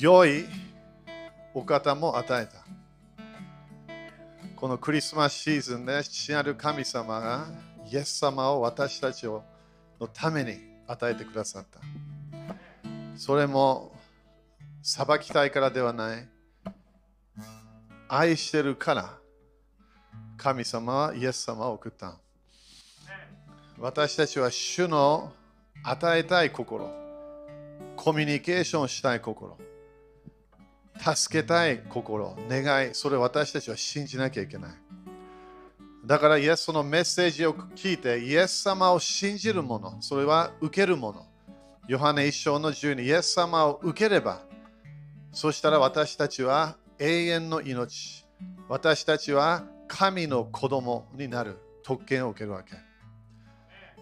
良いお方も与えた。このクリスマスシーズンで父なる神様がイエス様を私たちをのために与えてくださった。それも裁きたいからではない。愛してるから神様はイエス様を送った。私たちは主の与えたい心、コミュニケーションしたい心、助けたい心、願い、それを私たちは信じなきゃいけない。だから、イエスのメッセージを聞いて、イエス様を信じるもの、それは受けるもの。ヨハネ一章の12、イエス様を受ければ、そしたら私たちは永遠の命、私たちは神の子供になる特権を受けるわけ。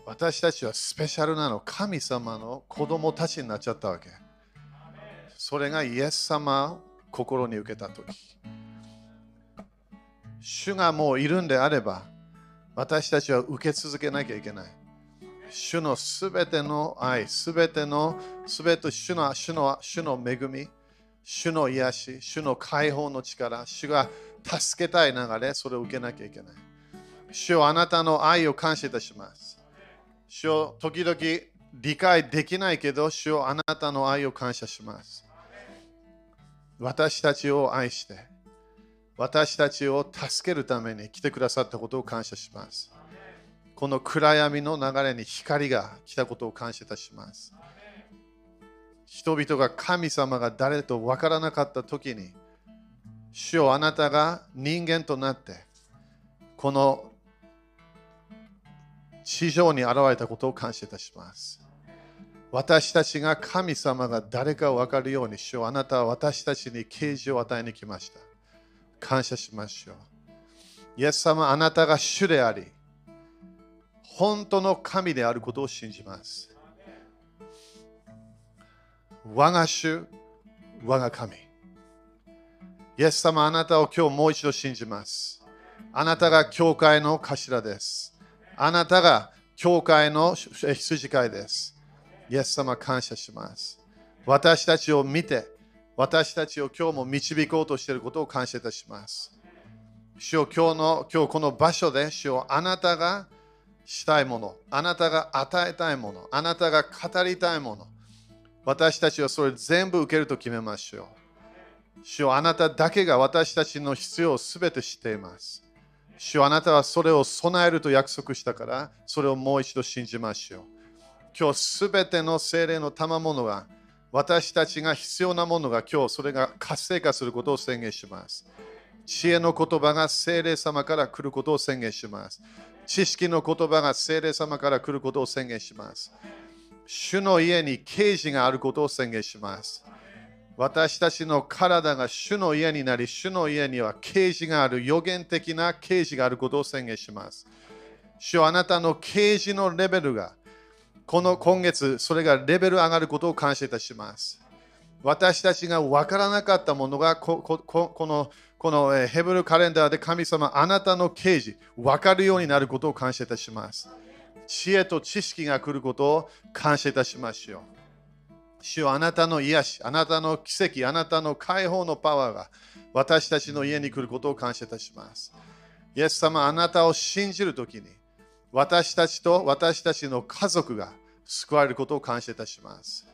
私たちはスペシャルなの、神様の子供たちになっちゃったわけ。それがイエス様を心に受けたとき。主がもういるんであれば、私たちは受け続けなきゃいけない。主のすべての愛、すべての、すべて主の主の主の恵み、主の癒し、主の解放の力、主が助けたい流れ、それを受けなきゃいけない。主をあなたの愛を感謝いたします。主を時々理解できないけど、主をあなたの愛を感謝します。私たちを愛して、私たちを助けるために来てくださったことを感謝します。この暗闇の流れに光が来たことを感謝いたします。人々が神様が誰と分からなかった時に、主をあなたが人間となって、この地上に現れたことを感謝いたします。私たちが神様が誰か分かるように主ようあなたは私たちに啓示を与えに来ました。感謝しましょう。イエス様、あなたが主であり、本当の神であることを信じます。我が主、我が神。イエス様、あなたを今日もう一度信じます。あなたが教会の頭です。あなたが教会の羊飼いです。イエス様、感謝します。私たちを見て、私たちを今日も導こうとしていることを感謝いたします。主よ今日の今日この場所で主よあなたがしたいもの、あなたが与えたいもの、あなたが語りたいもの、私たちはそれ全部受けると決めましょう。主よあなただけが私たちの必要をすべて知っています。主よあなたはそれを備えると約束したから、それをもう一度信じましょう。今日すべての精霊の賜物が私たちが必要なものが今日それが活性化することを宣言します。知恵の言葉が精霊様から来ることを宣言します。知識の言葉が精霊様から来ることを宣言します。主の家に啓示があることを宣言します。私たちの体が主の家になり、主の家には啓示がある、予言的な啓示があることを宣言します。主はあなたの啓示のレベルが、この今月、それがレベル上がることを感謝いたします。私たちが分からなかったものがここここのこのヘブルカレンダーで神様あなたの啓示分かるようになることを感謝いたします。知恵と知識が来ることを感謝いたしましょう。主はあなたの癒し、あなたの奇跡、あなたの解放のパワーが私たちの家に来ることを感謝いたします。イエス様、あなたを信じるときに私たちと私たちの家族が救われることを感謝いたします。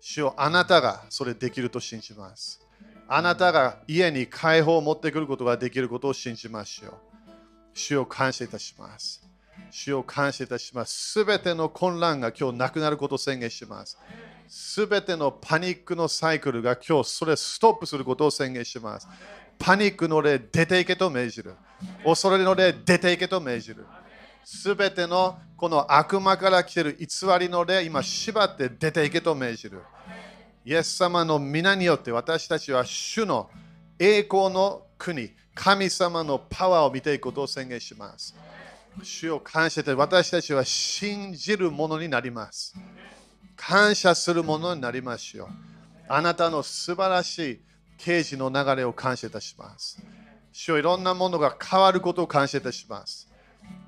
主よあなたがそれできると信じます。あなたが家に解放を持ってくることができることを信じましょう。主を感謝いたします。主を感謝いたします。すべての混乱が今日なくなることを宣言します。すべてのパニックのサイクルが今日それストップすることを宣言します。パニックの霊出ていけと命じる。恐れの霊出ていけと命じる。すべてのこの悪魔から来ている偽りの霊、今縛って出ていけと命じる。イエス様の皆によって私たちは主の栄光の国、神様のパワーを見ていくことを宣言します。主を感謝して私たちは信じるものになります。感謝するものになりましょう。あなたの素晴らしい啓示の流れを感謝いたします。主よいろんなものが変わることを感謝いたします。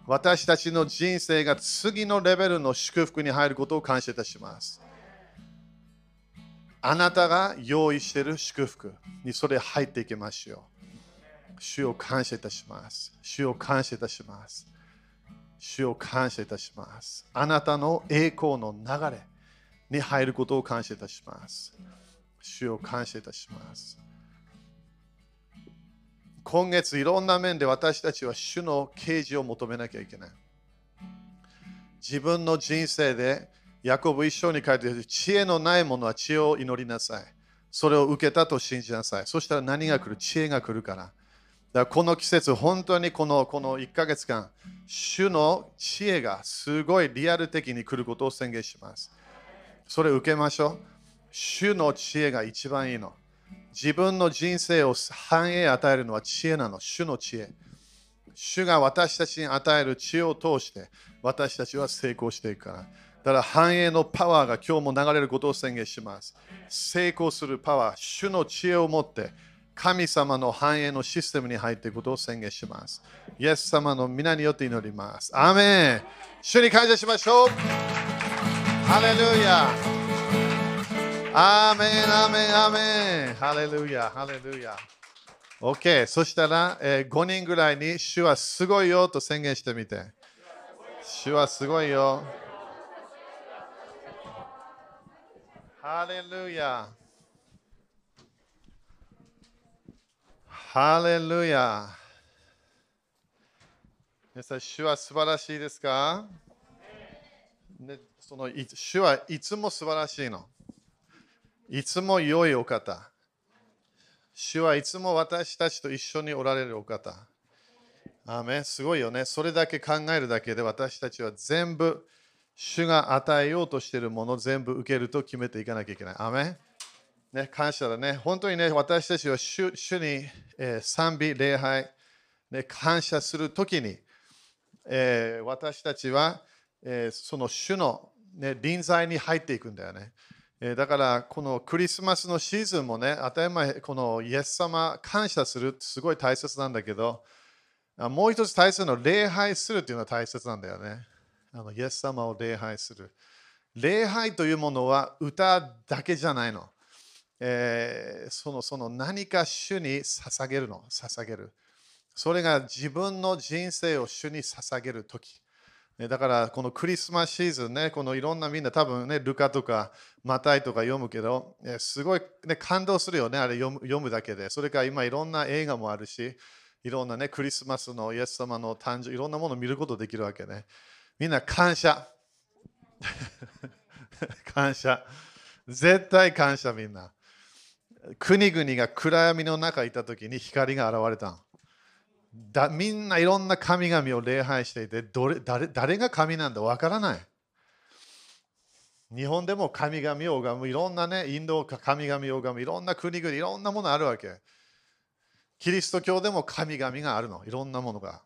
私たちの人生が次のレベルの祝福に入ることを感謝いたします。あなたが用意している祝福にそれ入っていきましょう。主を感謝いたします。主を感謝いたします。主を感謝いたします。あなたの栄光の流れに入ることを感謝いたします。主を感謝いたします。今月いろんな面で私たちは主の啓示を求めなきゃいけない。自分の人生でヤコブ一章に書いてある知恵のない者は知恵を祈りなさい。それを受けたと信じなさい。そしたら何が来る？知恵が来るから。だからこの季節、本当にこのこの1ヶ月間、主の知恵がすごいリアル的に来ることを宣言します。それを受けましょう。主の知恵が一番いいの。自分の人生を繁栄与えるのは知恵なの。主の知恵。主が私たちに与える知恵を通して私たちは成功していくから。だから繁栄のパワーが今日も流れることを宣言します。成功するパワー、主の知恵を持って神様の繁栄のシステムに入っていくことを宣言します。イエス様の皆によって祈ります。アーメン主に感謝しましょう。ハレルヤアーメン、アーメン、アーメン。ハレルヤ、ハレルヤ。OK、そしたら、えー5人ぐらいに主はすごいよと宣言してみて。主はすごいよ。ハレルヤ。ハレルヤ。皆さん、主は素晴らしいですか、ね、そのい主はいつも素晴らしいの？いつも良いお方。主はいつも私たちと一緒におられるお方。アーメすごいよね。それだけ考えるだけで私たちは全部主が与えようとしているものを全部受けると決めていかなきゃいけない。アーメね、感謝だね。本当にね、私たちは主主に、えー賛美、礼拝、ね、感謝するときに、えー私たちは、えーその主の、ね、臨在に入っていくんだよね。だから、このクリスマスのシーズンもね、当たり前、このイエス様感謝するってすごい大切なんだけど、もう一つ大切なのは礼拝するっていうのは大切なんだよね。あのイエス様を礼拝する。礼拝というものは歌だけじゃないの。えーそのその何か主に捧げるの、捧げる。それが自分の人生を主に捧げるとき。ねだからこのクリスマスシーズンね、このいろんなみんな多分ね、ルカとかマタイとか読むけど、えすごい、ね、感動するよね、あれ読むだけで。それから今いろんな映画もあるし、いろんなね、クリスマスのイエス様の誕生、いろんなものを見ることできるわけね。みんな感謝。感謝。絶対感謝みんな。国々が暗闇の中にいた時に光が現れただみんないろんな神々を礼拝していてどれ誰誰が神なんだわからない。日本でも神々を拝むいろんなねインド神々を拝むいろんな国々いろんなものあるわけ。キリスト教でも神々があるのいろんなものが。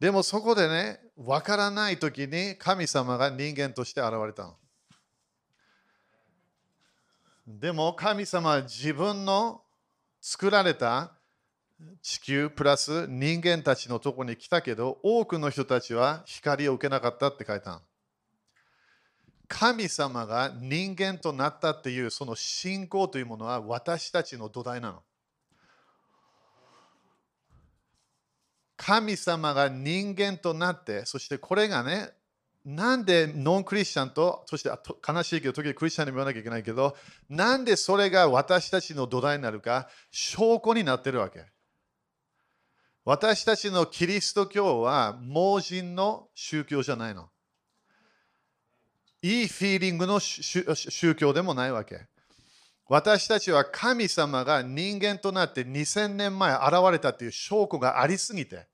でもそこでねわからない時に神様が人間として現れたの。でも神様は自分の作られた地球プラス人間たちのとこに来たけど多くの人たちは光を受けなかったって書いた神様が人間となったっていうその信仰というものは私たちの土台なの神様が人間となってそしてこれがねなんでノンクリスチャンと、そして悲しいけど、時々クリスチャンにも言わなきゃいけないけど、なんでそれが私たちの土台になるか、証拠になってるわけ。私たちのキリスト教は盲人の宗教じゃないの。いいフィーリングの宗教でもないわけ。私たちは神様が人間となって2000年前現れたという証拠がありすぎて、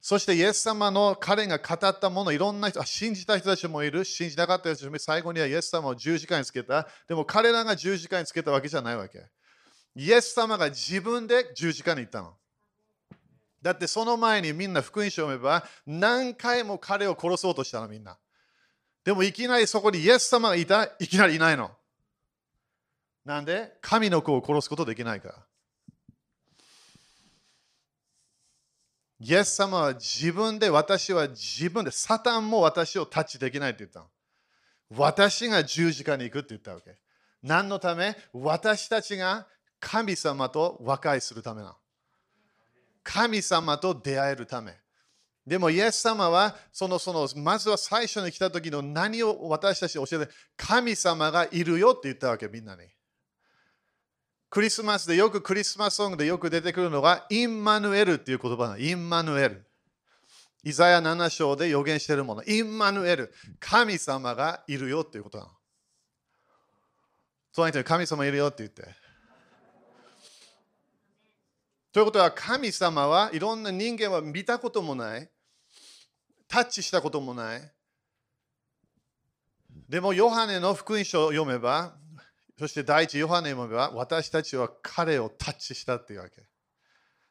そしてイエス様の彼が語ったもの、いろんな人、信じた人たちもいる、信じなかった人たちもいる、最後にはイエス様を十字架につけた。でも彼らが十字架につけたわけじゃないわけ。イエス様が自分で十字架に行ったの。だってその前にみんな福音書を読めば何回も彼を殺そうとしたのみんな。でもいきなりそこにイエス様がいた？いきなりいないの。なんで？神の子を殺すことできないから。イエス様は自分で私は自分でサタンも私をタッチできないって言ったの。私が十字架に行くって言ったわけ。何のため？私たちが神様と和解するためなの。神様と出会えるため。でも、イエス様は、その、その、まずは最初に来た時の何を私たち教えて、神様がいるよって言ったわけ、みんなに。クリスマスでよくクリスマスソングでよく出てくるのが、インマヌエルっていう言葉なの。インマヌエル。イザヤ7章で予言しているもの。インマヌエル。神様がいるよっていうことなの。その人に神様いるよって言って。ということは神様はいろんな人間は見たこともない。タッチしたこともない。でも、ヨハネの福音書を読めば、そして第一ヨハネを読めば、私たちは彼をタッチしたっていうわけ。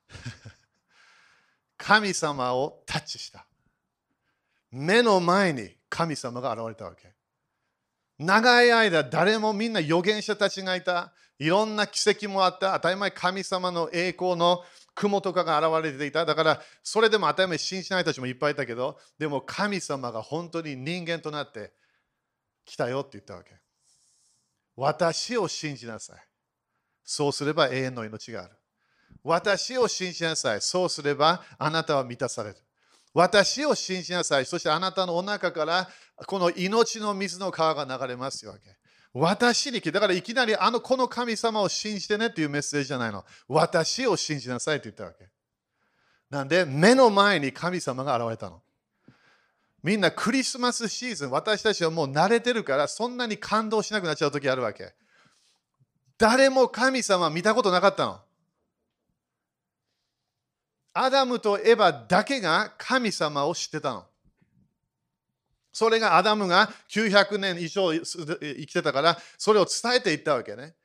神様をタッチした。目の前に神様が現れたわけ。長い間、誰もみんな預言者たちがいた。いろんな奇跡もあった。当たり前、神様の栄光の雲とかが現れていた。だから、それでも当たり前信じない人たちもいっぱいいたけど、でも神様が本当に人間となって来たよって言ったわけ。私を信じなさい。そうすれば永遠の命がある。私を信じなさい。そうすればあなたは満たされる。私を信じなさい。そしてあなたのお腹からこの命の水の川が流れますよわけ。私にだからいきなりあのこの神様を信じてねっていうメッセージじゃないの。私を信じなさいって言ったわけ。なんで目の前に神様が現れたの。みんなクリスマスシーズン、私たちはもう慣れてるからそんなに感動しなくなっちゃう時あるわけ。誰も神様見たことなかったの。アダムとエヴァだけが神様を知ってたの。それがアダムが900年以上生きてたから、それを伝えていったわけね。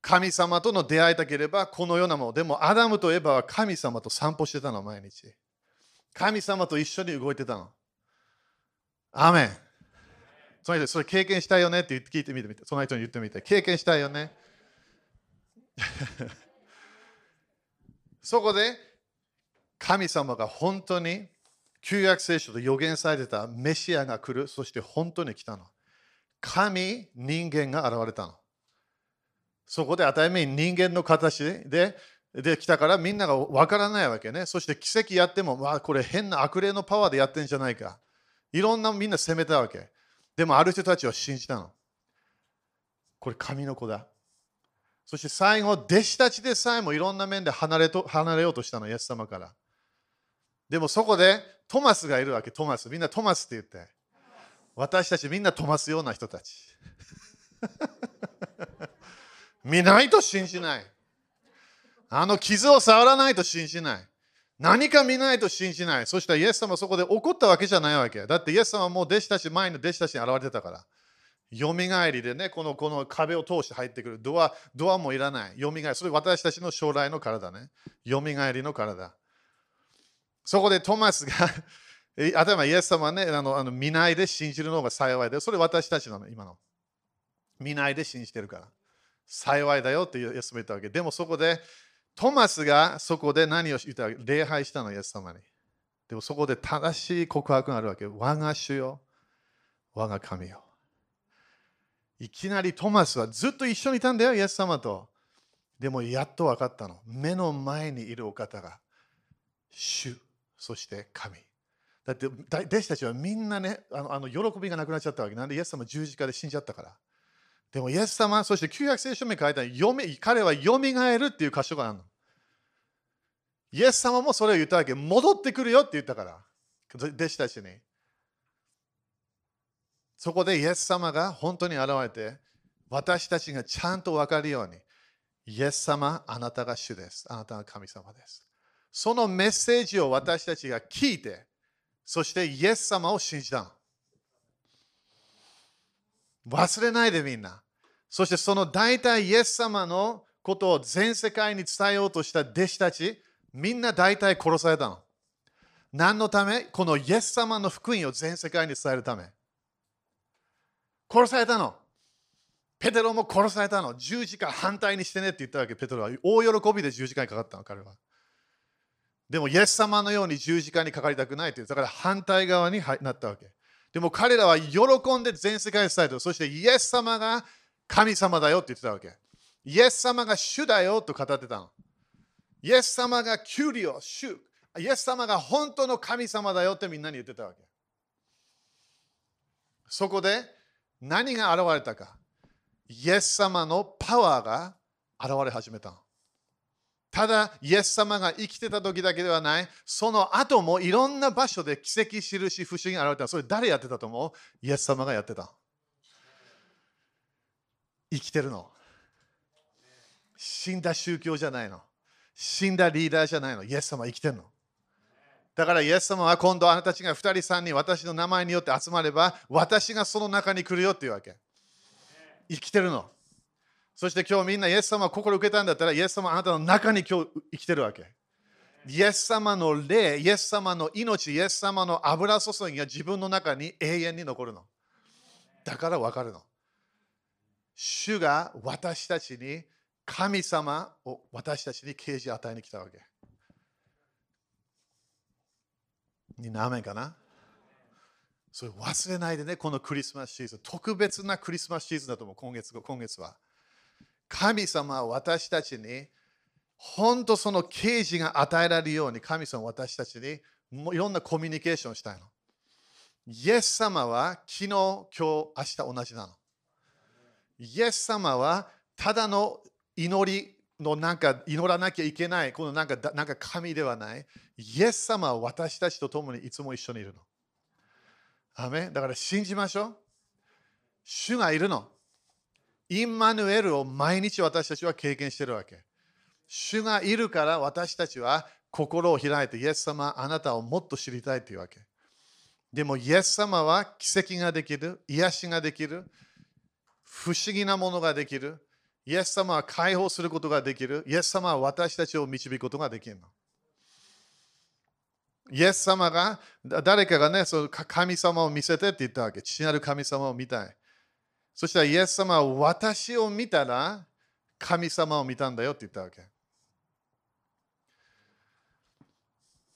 神様との出会いたければこのようなもの。でもアダムとエヴァは神様と散歩してたの、毎日。神様と一緒に動いてたの。アメン。その人、それ経験したいよね？って聞いてみてみて。その人に言ってみて。経験したいよね？そこで神様が本当に旧約聖書で予言されてたメシアが来る、そして本当に来たの。神、人間が現れたの。そこで当たり前に人間の形でで来たからみんながわからないわけね。そして奇跡やっても、わあこれ変な悪霊のパワーでやってんじゃないか。いろんなみんな責めたわけ。でもある人たちは信じたの。これ神の子だ。そして最後、弟子たちでさえもいろんな面で離れと離れようとしたの、イエス様から。でもそこでトマスがいるわけ、トマス。みんなトマスって言って。私たちみんなトマスような人たち。見ないと信じない。あの傷を触らないと信じない。何か見ないと信じない。そしたらイエス様はそこで怒ったわけじゃないわけ。だってイエス様はもう弟子たち、前の弟子たちに現れてたから。よみがえりでね、このこの壁を通して入ってくる。ドアドアもいらない。よみがえり。それ私たちの将来の体ね。よみがえりの体。そこでトマスが あたまイエス様はね、あのあの見ないで信じるのが幸いで、それ私たちの、今の。見ないで信じてるから。幸いだよってイエス様言ったわけ。でもそこで、トマスがそこで何を言った礼拝したの、イエス様に。でもそこで正しい告白があるわけ。我が主よ、我が神よ。いきなりトマスはずっと一緒にいたんだよ、イエス様と。でもやっと分かったの。目の前にいるお方が、主、そして神。だって弟子たちはみんなね、あのあの喜びがなくなっちゃったわけ。なんでイエス様十字架で死んじゃったから。でもイエス様、そして旧約聖書に書いた彼はよみがえるっていう箇所があるの。イエス様もそれを言ったわけ。戻ってくるよって言ったから。弟子たちに。そこでイエス様が本当に現れて、私たちがちゃんと分かるように、イエス様、あなたが主です。あなたが神様です。そのメッセージを私たちが聞いて、そしてイエス様を信じたの。忘れないでみんな。そしてその大体イエス様のことを全世界に伝えようとした弟子たち、みんな大体殺されたの。何のため？このイエス様の福音を全世界に伝えるため。殺されたの。ペテロも殺されたの。十字架反対にしてねって言ったわけ、ペテロは。大喜びで十字架にかかったの、彼は。でも、イエス様のように十字架にかかりたくないという。だから反対側になったわけ。でも彼らは喜んで全世界に伝えた。そしてイエス様が神様だよって言ってたわけ。イエス様が主だよと語ってたの。イエス様がキュリオ、主。イエス様が本当の神様だよってみんなに言ってたわけ。そこで何が現れたか。イエス様のパワーが現れ始めたの。ただ、イエス様が生きてた時だけではない、その後もいろんな場所で奇跡、印、不思議が現れた。それ誰やってたと思う？イエス様がやってた。生きてるの。死んだ宗教じゃないの。死んだリーダーじゃないの。イエス様生きてるの。だからイエス様は今度あなたたちが2人3人私の名前によって集まれば私がその中に来るよっていうわけ。生きてるの。そして今日みんなイエス様を心受けたんだったらイエス様はあなたの中に今日生きてるわけ。イエス様の霊、イエス様の命、イエス様の油注ぎが自分の中に永遠に残るの。だから分かるの。主が私たちに神様を私たちに啓示を与えに来たわけ。みんなアメンかな？それ忘れないでね、このクリスマスシーズン。特別なクリスマスシーズンだと思う、今月今月は。神様は私たちに、本当その啓示が与えられるように、神様は私たちにいろんなコミュニケーションをしたいの。イエス様は昨日、今日、明日同じなの。イエス様はただの祈りのなんか祈らなきゃいけない、このなんかなんか神ではない。イエス様は私たちと共にいつも一緒にいるの。アメだから信じましょう。主がいるの。インマヌエルを毎日私たちは経験しているわけ。主がいるから私たちは心を開いて、イエス様、あなたをもっと知りたいというわけ。でも、イエス様は奇跡ができる、癒しができる、不思議なものができる。イエス様は解放することができる。イエス様は私たちを導くことができるの。イエス様が、誰かがね、その神様を見せてって言ったわけ。父なる神様を見たい。そしたらイエス様は私を見たら神様を見たんだよって言ったわけ。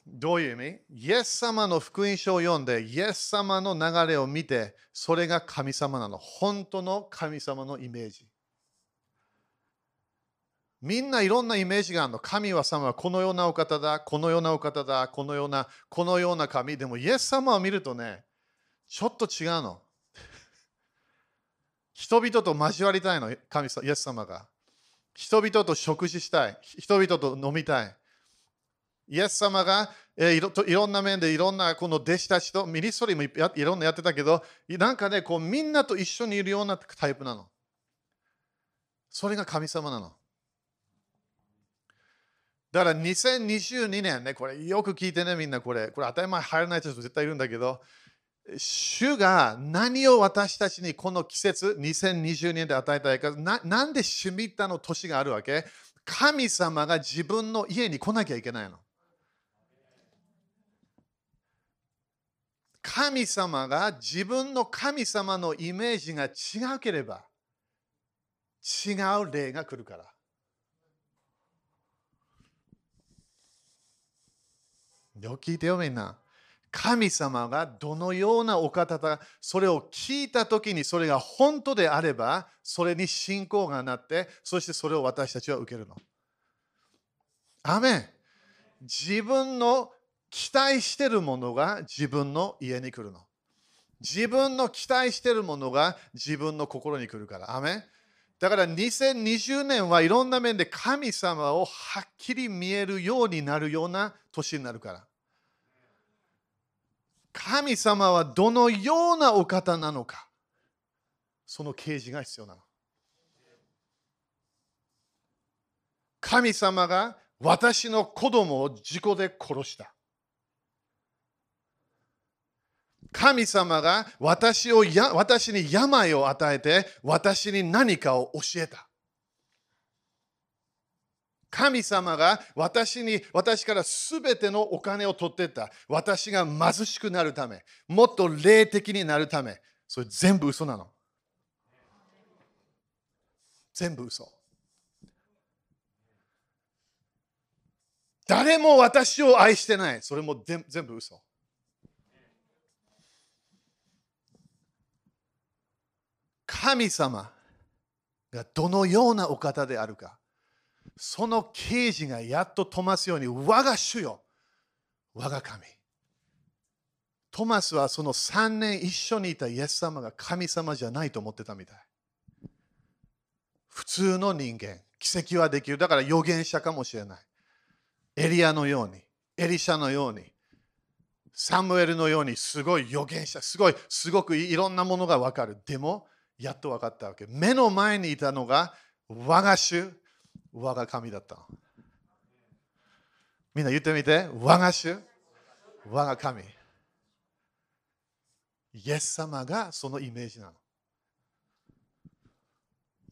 どういう意味？イエス様の福音書を読んで、イエス様の流れを見て、それが神様なの。本当の神様のイメージ。みんないろんなイメージがあるの。神は様はこのようなお方だ、このようなお方だ、このような、このような神。でも、イエス様を見るとね、ちょっと違うの。人々と交わりたいの、神様、イエス様が。人々と食事したい。人々と飲みたい。イエス様が、えー、いろいろんな面でいろんなこの弟子たちとミニストリーもいろんなやってたけど、なんかね、こうみんなと一緒にいるようなタイプなの。それが神様なの。だから2022年ね、これよく聞いてね、みんなこれ。これ当たり前入らない人絶対いるんだけど、主が何を私たちにこの季節2020年で与えたいかななんでシュミッタの年があるわけ？神様が自分の家に来なきゃいけないの。神様が自分の神様のイメージが違うければ違う霊が来るから。よ聞いてよみんな。神様がどのようなお方だ、それを聞いたときにそれが本当であれば、それに信仰がなって、そしてそれを私たちは受けるの。アメン自分の期待してるものが自分の家に来るの。自分の期待してるものが自分の心に来るから。アメだから2020年はいろんな面で神様をはっきり見えるようになるような年になるから。神様はどのようなお方なのか、その啓示が必要なの。神様が私の子供を事故で殺した。神様が私をや私に病を与えて私に何かを教えた。神様が私に、私からすべてのお金を取ってった。私が貧しくなるため、もっと霊的になるため、それ全部嘘なの。全部嘘。誰も私を愛してない。それも全部嘘。神様がどのようなお方であるか、その啓示がやっとトマスように、我が主よ、我が神。トマスはその3年一緒にいたイエス様が神様じゃないと思ってたみたい。普通の人間、奇跡はできる。だから預言者かもしれない。エリアのように、エリシャのように、サムエルのようにすごい預言者、すごい、すごくいろんなものがわかる。でも、やっと分かったわけ。目の前にいたのが、我が主、我が神だった。みんな言ってみて、我が主、我が神。イエス様がそのイメージなの。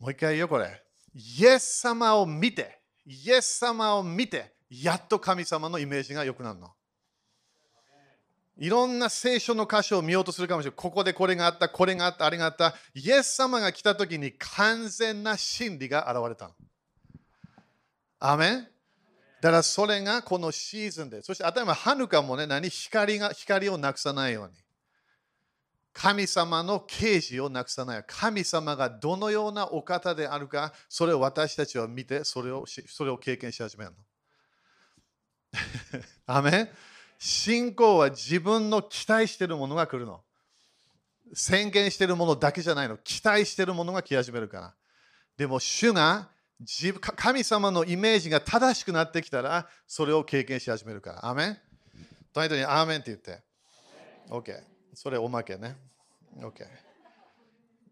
もう一回言うよ、これ。イエス様を見て、イエス様を見て、やっと神様のイメージが良くなるの。いろんな聖書の箇所を見ようとするかもしれない。ここでこれがあった、これがあった、あれがあった。イエス様が来た時に完全な真理が現れたの。アメンだからそれがこのシーズンで。そして頭はハヌカもね、何光が光をなくさないように。神様の啓示をなくさない。神様がどのようなお方であるか、それを私たちは見て、それをそれを経験し始めるの。アメン信仰は自分の期待しているものが来るの。宣言しているものだけじゃないの。期待しているものが来始めるから。でも、主が神様のイメージが正しくなってきたら、それを経験し始めるから。アメンとにアーメンって言って。OK。それおまけね。OK。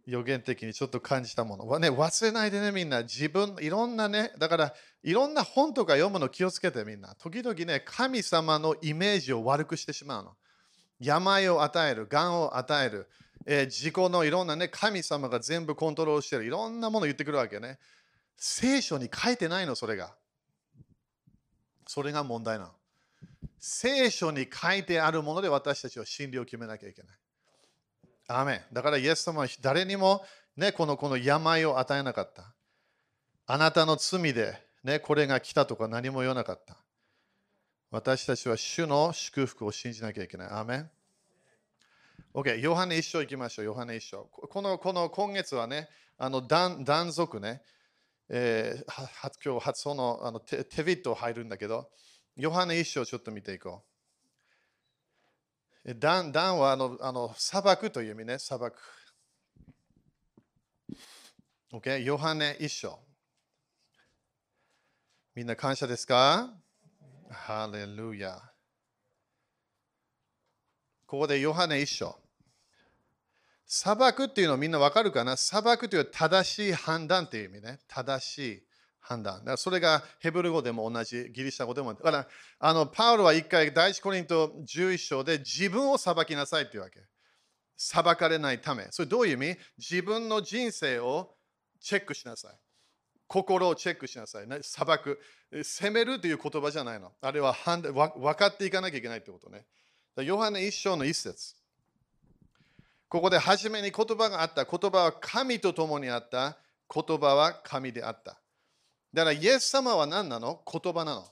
予言的にちょっと感じたもの。ね、忘れないでね、みんな。自分、いろんなね、だからいろんな本とか読むの気をつけてみんな。時々ね、神様のイメージを悪くしてしまうの。病を与える、がんを与える、えー、自己のいろんなね、神様が全部コントロールしてる、いろんなもの言ってくるわけね。聖書に書いてないの、それが。それが問題なの。聖書に書いてあるもので私たちは真理を決めなきゃいけない。アメだからイエス様は誰にも、ね、このこの病を与えなかった。あなたの罪で、ね、これが来たとか何も言わなかった。私たちは主の祝福を信じなきゃいけない。アメン OK、ヨハネ一章行きましょう。ヨハネ一章。このこの今月はね、あの断断続ね、えー、今日初そのあのテテビット入るんだけど、ヨハネ一章ちょっと見ていこう。ダンダンはあのあの砂漠という意味ね、砂漠。OK、ヨハネ一章。みんな感謝ですか？ハレルヤ。ここでヨハネ一章。砂漠っていうのはみんなわかるかな？砂漠という正しい判断っていう意味ね。正しい判断。だからそれがヘブル語でも同じ、ギリシャ語でも。だからあのパウロは一回、第一コリント11章で自分を裁きなさいっていうわけ。裁かれないため。それどういう意味？自分の人生をチェックしなさい。心をチェックしなさい。裁く。責めるという言葉じゃないの。あれは判断分かっていかなきゃいけないってことね。ヨハネ一章の一節。ここで初めに言葉があった。言葉は神と共にあった。言葉は神であった。だから、イエス様は何なの？言葉なの。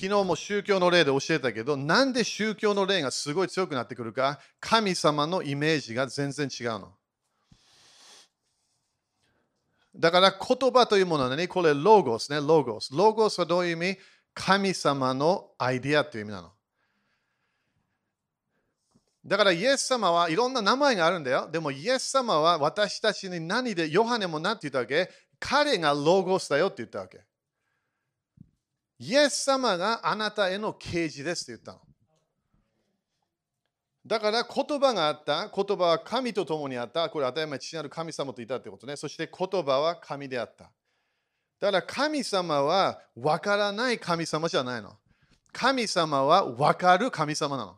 昨日も宗教の例で教えたけど、なんで宗教の例がすごい強くなってくるか、神様のイメージが全然違うの。だから言葉というものは何？これロゴスね、ロゴス。ロゴスはどういう意味？神様のアイディアという意味なの。だからイエス様はいろんな名前があるんだよ。でもイエス様は私たちに何で、ヨハネも何て言ったわけ？彼がロゴスだよって言ったわけ。イエス様があなたへの啓示ですって言ったの。だから言葉があった、言葉は神と共にあった、これ当たり前父なる神様といたってことね。そして言葉は神であった。だから神様は分からない神様じゃないの。神様は分かる神様なの。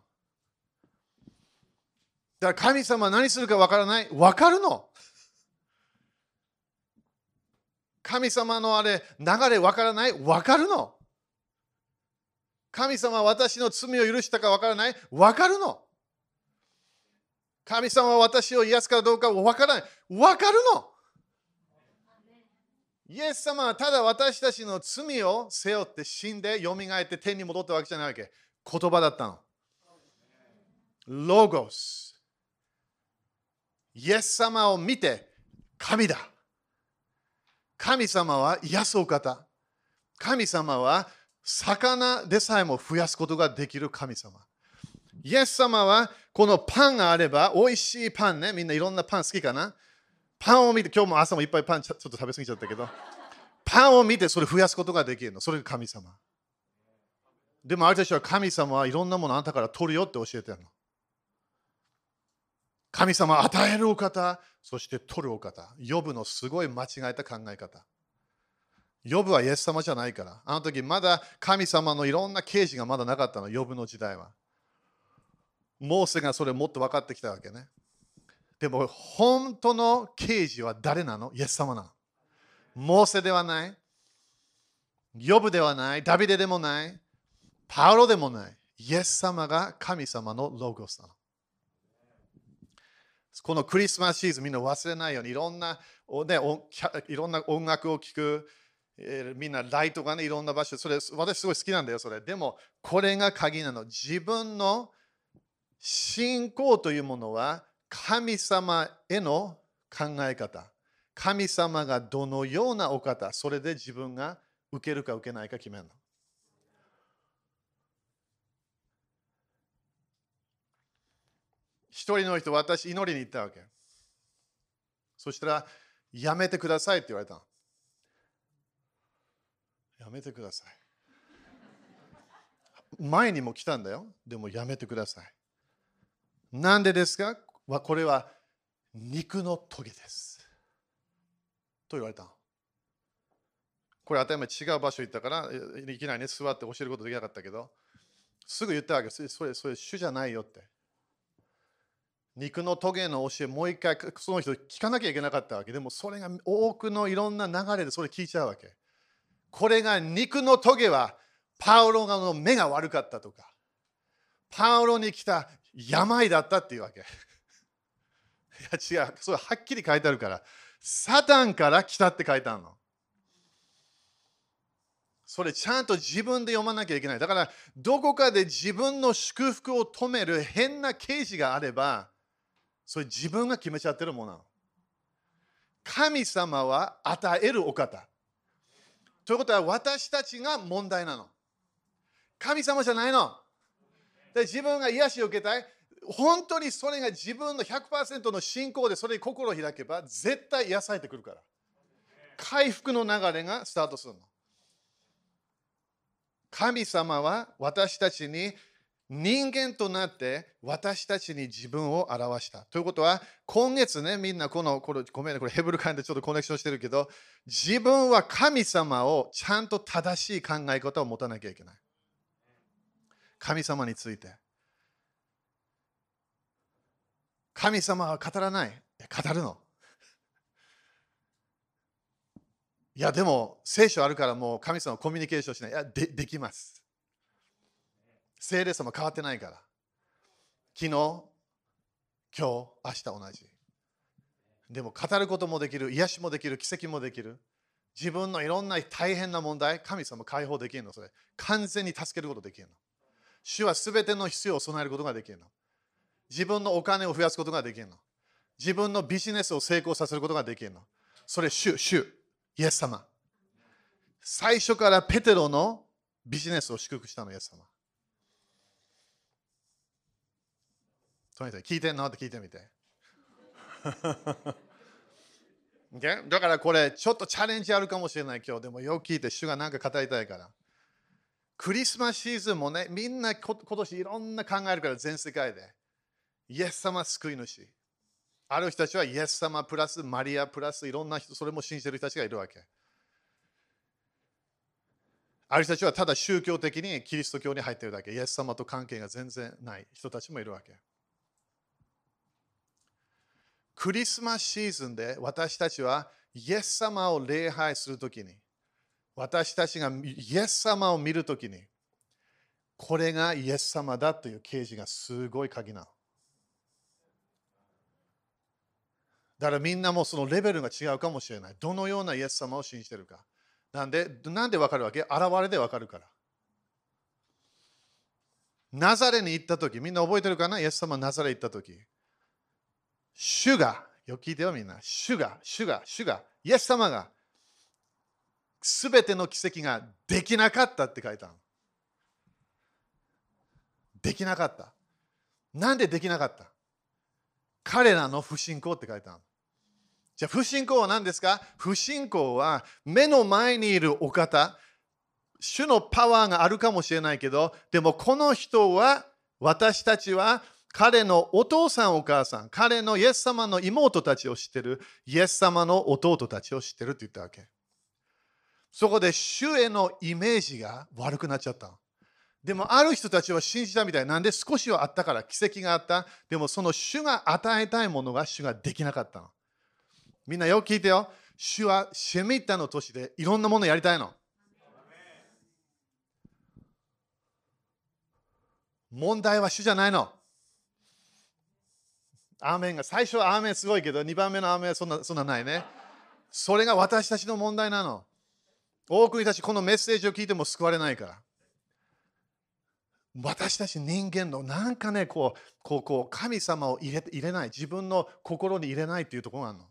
だから神様は何するかわからない。わかるの。神様のあれ、流れわからない。わかるの。神様は私の罪を許したかわからない。わかるの。神様は私を癒すかどうかわからない。わかるの。イエス様はただ私たちの罪を背負って死んで蘇って天に戻ったわけじゃないわけ。言葉だったの。ロゴス。イエス様を見て神だ。神様は癒すお方。神様は魚でさえも増やすことができる神様。イエス様はこのパンがあれば、美味しいパンね、みんないろんなパン好きかなパンを見て、今日も朝もいっぱいパンちょっと食べ過ぎちゃったけど、パンを見てそれ増やすことができるの。それが神様。でもあるたちは神様はいろんなものあなたから取るよって教えてるの。神様与えるお方、そして取るお方。呼ぶのすごい間違えた考え方。呼ぶはイエス様じゃないから。あの時まだ神様のいろんな刑事がまだなかったの、呼ぶの時代は。モーセがそれをもっと分かってきたわけね。でも本当の刑事は誰なの？イエス様なの。モーセではない。呼ぶではない。ダビデでもない。パウロでもない。イエス様が神様のロゴスなの。このクリスマスシーズンみんな忘れないようにいろんな,、ね、いろんな音楽を聴く、えー、みんなライトがねいろんな場所それ私すごい好きなんだよそれ。でもこれが鍵なの。自分の信仰というものは神様への考え方。神様がどのようなお方それで自分が受けるか受けないか決めるの。一人の人、私、祈りに行ったわけ。そしたら、やめてくださいって言われたやめてください。前にも来たんだよ。でもやめてください。なんでですか？これは肉のトゲです。と言われた。これ当たり前違う場所行ったから、いきなりね、座って教えることできなかったけど、すぐ言ったわけ。それ、それ主じゃないよって。肉のトゲの教え、もう一回その人聞かなきゃいけなかったわけ。でもそれが多くのいろんな流れでそれ聞いちゃうわけ。これが肉のトゲはパウロの目が悪かったとか、パウロに来た病だったっていうわけ。いや違う、それはっきり書いてあるから、サタンから来たって書いてあるの。それちゃんと自分で読まなきゃいけない。だから、どこかで自分の祝福を止める変な刑事があれば、それ自分が決めちゃってるものなの。神様は与えるお方。ということは私たちが問題なの。神様じゃないの。で自分が癒しを受けたい。本当にそれが自分の100%の信仰でそれに心を開けば絶対癒されてくるから。回復の流れがスタートするの。神様は私たちに人間となって私たちに自分を表した。ということは、今月ね、みんなこの、これごめんね、これヘブル会でちょっとコネクションしてるけど、自分は神様をちゃんと正しい考え方を持たなきゃいけない。神様について。神様は語らない。語るの。いや、でも聖書あるからもう神様コミュニケーションしない。いや、でできます。聖霊様変わってないから。昨日、今日、明日同じ。でも語ることもできる、癒しもできる、奇跡もできる。自分のいろんな大変な問題、神様解放できるの。それ完全に助けることできるの。主はすべての必要を備えることができるの。自分のお金を増やすことができるの。自分のビジネスを成功させることができるの。それ主、主、イエス様。最初からペテロのビジネスを祝福したの、イエス様。聞いてんの？って聞いてみて。okay? だからこれちょっとチャレンジあるかもしれない今日でもよく聞いて主が何か語りたいから。クリスマスシーズンもねみんな今年いろんな考えるから全世界で。イエス様救い主。ある人たちはイエス様プラスマリアプラスいろんな人それも信じてる人たちがいるわけ。ある人たちはただ宗教的にキリスト教に入ってるだけ。イエス様と関係が全然ない人たちもいるわけ。クリスマスシーズンで私たちはイエス様を礼拝するときに、私たちがイエス様を見るときに、これがイエス様だという啓示がすごい鍵なの。だからみんなもそのレベルが違うかもしれない。どのようなイエス様を信じてるか。なんで、なんでわかるわけ？現れでわかるから。ナザレに行ったとき、みんな覚えてるかな？イエス様ナザレ行ったとき。主が、よく聞いてよみんな、主が、主が、主が、イエス様が、すべての奇跡ができなかったって書いたの。できなかった。なんでできなかった？彼らの不信仰って書いたの。じゃあ不信仰は何ですか？不信仰は目の前にいるお方、主のパワーがあるかもしれないけど、でもこの人は、私たちは彼のお父さんお母さん、彼のイエス様の妹たちを知ってる、イエス様の弟たちを知ってるって言ったわけ。そこで主へのイメージが悪くなっちゃったでもある人たちは信じたみたい。なんで少しはあったから奇跡があった。でもその主が与えたいものが主ができなかったの。みんなよく聞いてよ。主はシェミッタの年でいろんなものやりたいの。問題は主じゃないの。アーメンが最初はアーメンすごいけど2番目のアーメンはそんなそんなないね。それが私たちの問題なの。多くの人たちこのメッセージを聞いても救われないから。私たち人間のなんかねこうこうこう神様を入れ入れない自分の心に入れないっていうところがあるの。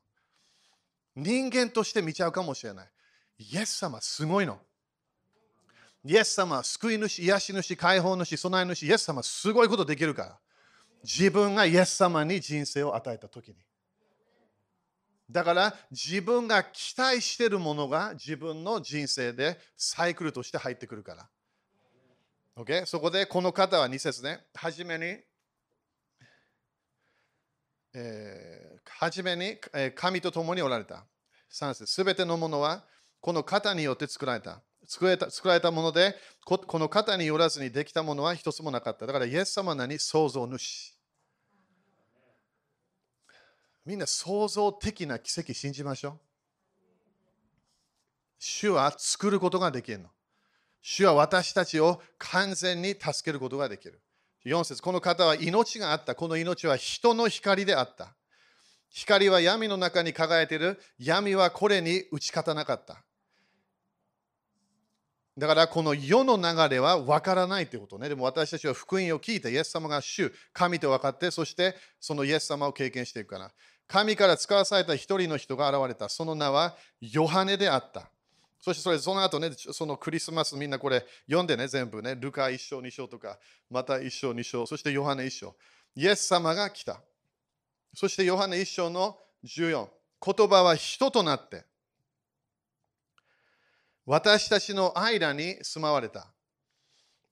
人間として見ちゃうかもしれない。イエス様すごいの。イエス様救い主、癒し主、解放主、備え主、イエス様すごいことできるから。自分がイエス様に人生を与えたときに。だから自分が期待しているものが自分の人生でサイクルとして入ってくるから。Okay? そこでこの方は2節ね。はじめに、えー、初めに、神と共におられた。3節すべてのものはこの方によって作られた。作られた作られたものでこ、この方によらずにできたものは一つもなかった。だから、イエス様は何創造主。みんな創造的な奇跡信じましょう。主は作ることができるの。主は私たちを完全に助けることができる。4節この方は命があった。この命は人の光であった。光は闇の中に輝いている。闇はこれに打ち勝たなかった。だからこの世の流れは分からないということね。でも私たちは福音を聞いて、イエス様が主、神と分かって、そしてそのイエス様を経験していくから。神から使わされた一人の人が現れた。その名はヨハネであった。そしてそれその後ね、そのクリスマスみんなこれ読んでね、全部ね、ルカ一章、二章とか、また一章、二章、そしてヨハネ一章。イエス様が来た。そしてヨハネ一章の14。言葉は人となって、私たちの間に住まわれた。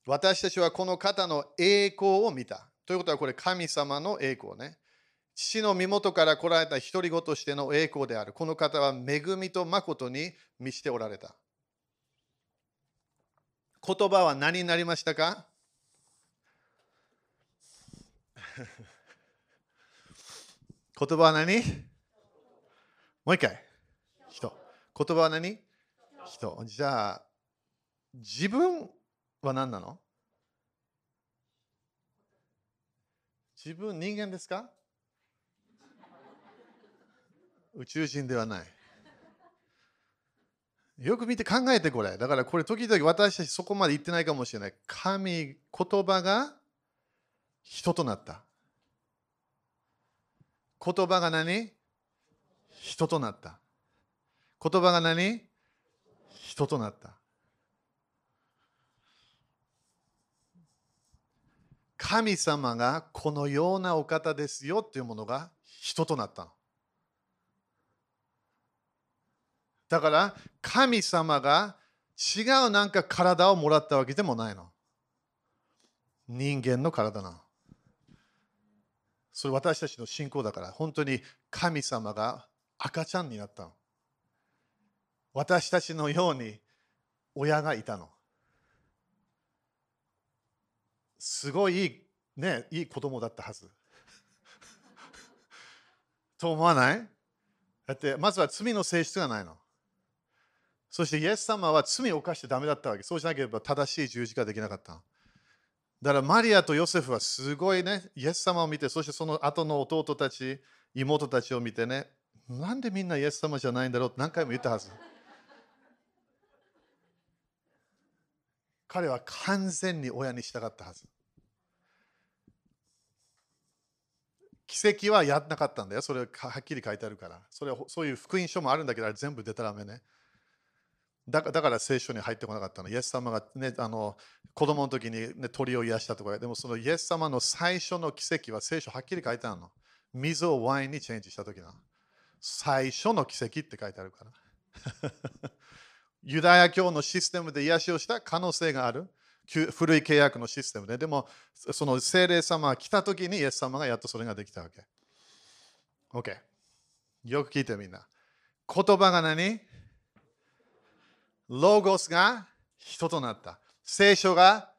私たちはこの方の栄光を見た。ということはこれ神様の栄光ね。父の身元から来られた独り子としての栄光である。この方は恵みと誠に満ちておられた。言葉は何になりましたか？言葉は何？もう一回。人。言葉は何？人。じゃあ、自分は何なの？自分人間ですか？宇宙人ではない。よく見て考えてこれ。だからこれ時々私たちそこまで言ってないかもしれない。神、言葉が人となった。言葉が何？人となった。言葉が何？人となった。神様がこのようなお方ですよっていうものが人となったの。だから神様が違うなんか体をもらったわけでもないの。人間の体なの。それ私たちの信仰だから本当に神様が赤ちゃんになったの。私たちのように親がいたの。すごいいい,、ね、いい子供だったはず。と思わない？だってまずは罪の性質がないの。そしてイエス様は罪を犯してダメだったわけ。そうしなければ正しい十字架できなかった。だからマリアとヨセフはすごいね、イエス様を見て、そしてその後の弟たち、妹たちを見てね、なんでみんなイエス様じゃないんだろうって何回も言ったはず。彼は完全に親にしたかったはず。奇跡はやらなかったんだよ。それははっきり書いてあるから。それそういう福音書もあるんだけど、あれ全部出たらめね。だから聖書に入ってこなかったの。イエス様が、ね、あの子供の時に、ね、鳥を癒したとか、でもそのイエス様の最初の奇跡は聖書はっきり書いてあるの。水をワインにチェンジした時の。最初の奇跡って書いてあるから。ユダヤ教のシステムで癒しをした可能性がある。古い契約のシステムで。でも、その聖霊様が来た時にイエス様がやっとそれができたわけ。OK。よく聞いてみんな。言葉が何？ロゴスが人となった。聖書が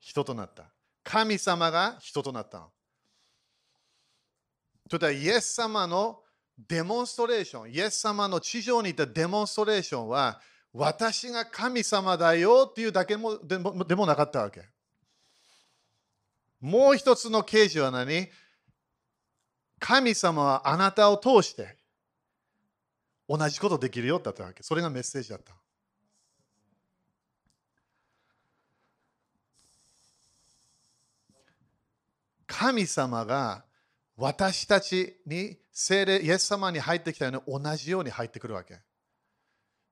人となった。神様が人となったの。ということは、イエス様のデモンストレーション、イエス様の地上にいたデモンストレーションは、私が神様だよっていうだけもでもでもなかったわけ。もう一つの啓示は何？神様はあなたを通して同じことできるよだったわけ。それがメッセージだった。神様が私たちに聖霊、イエス様に入ってきたように同じように入ってくるわけ。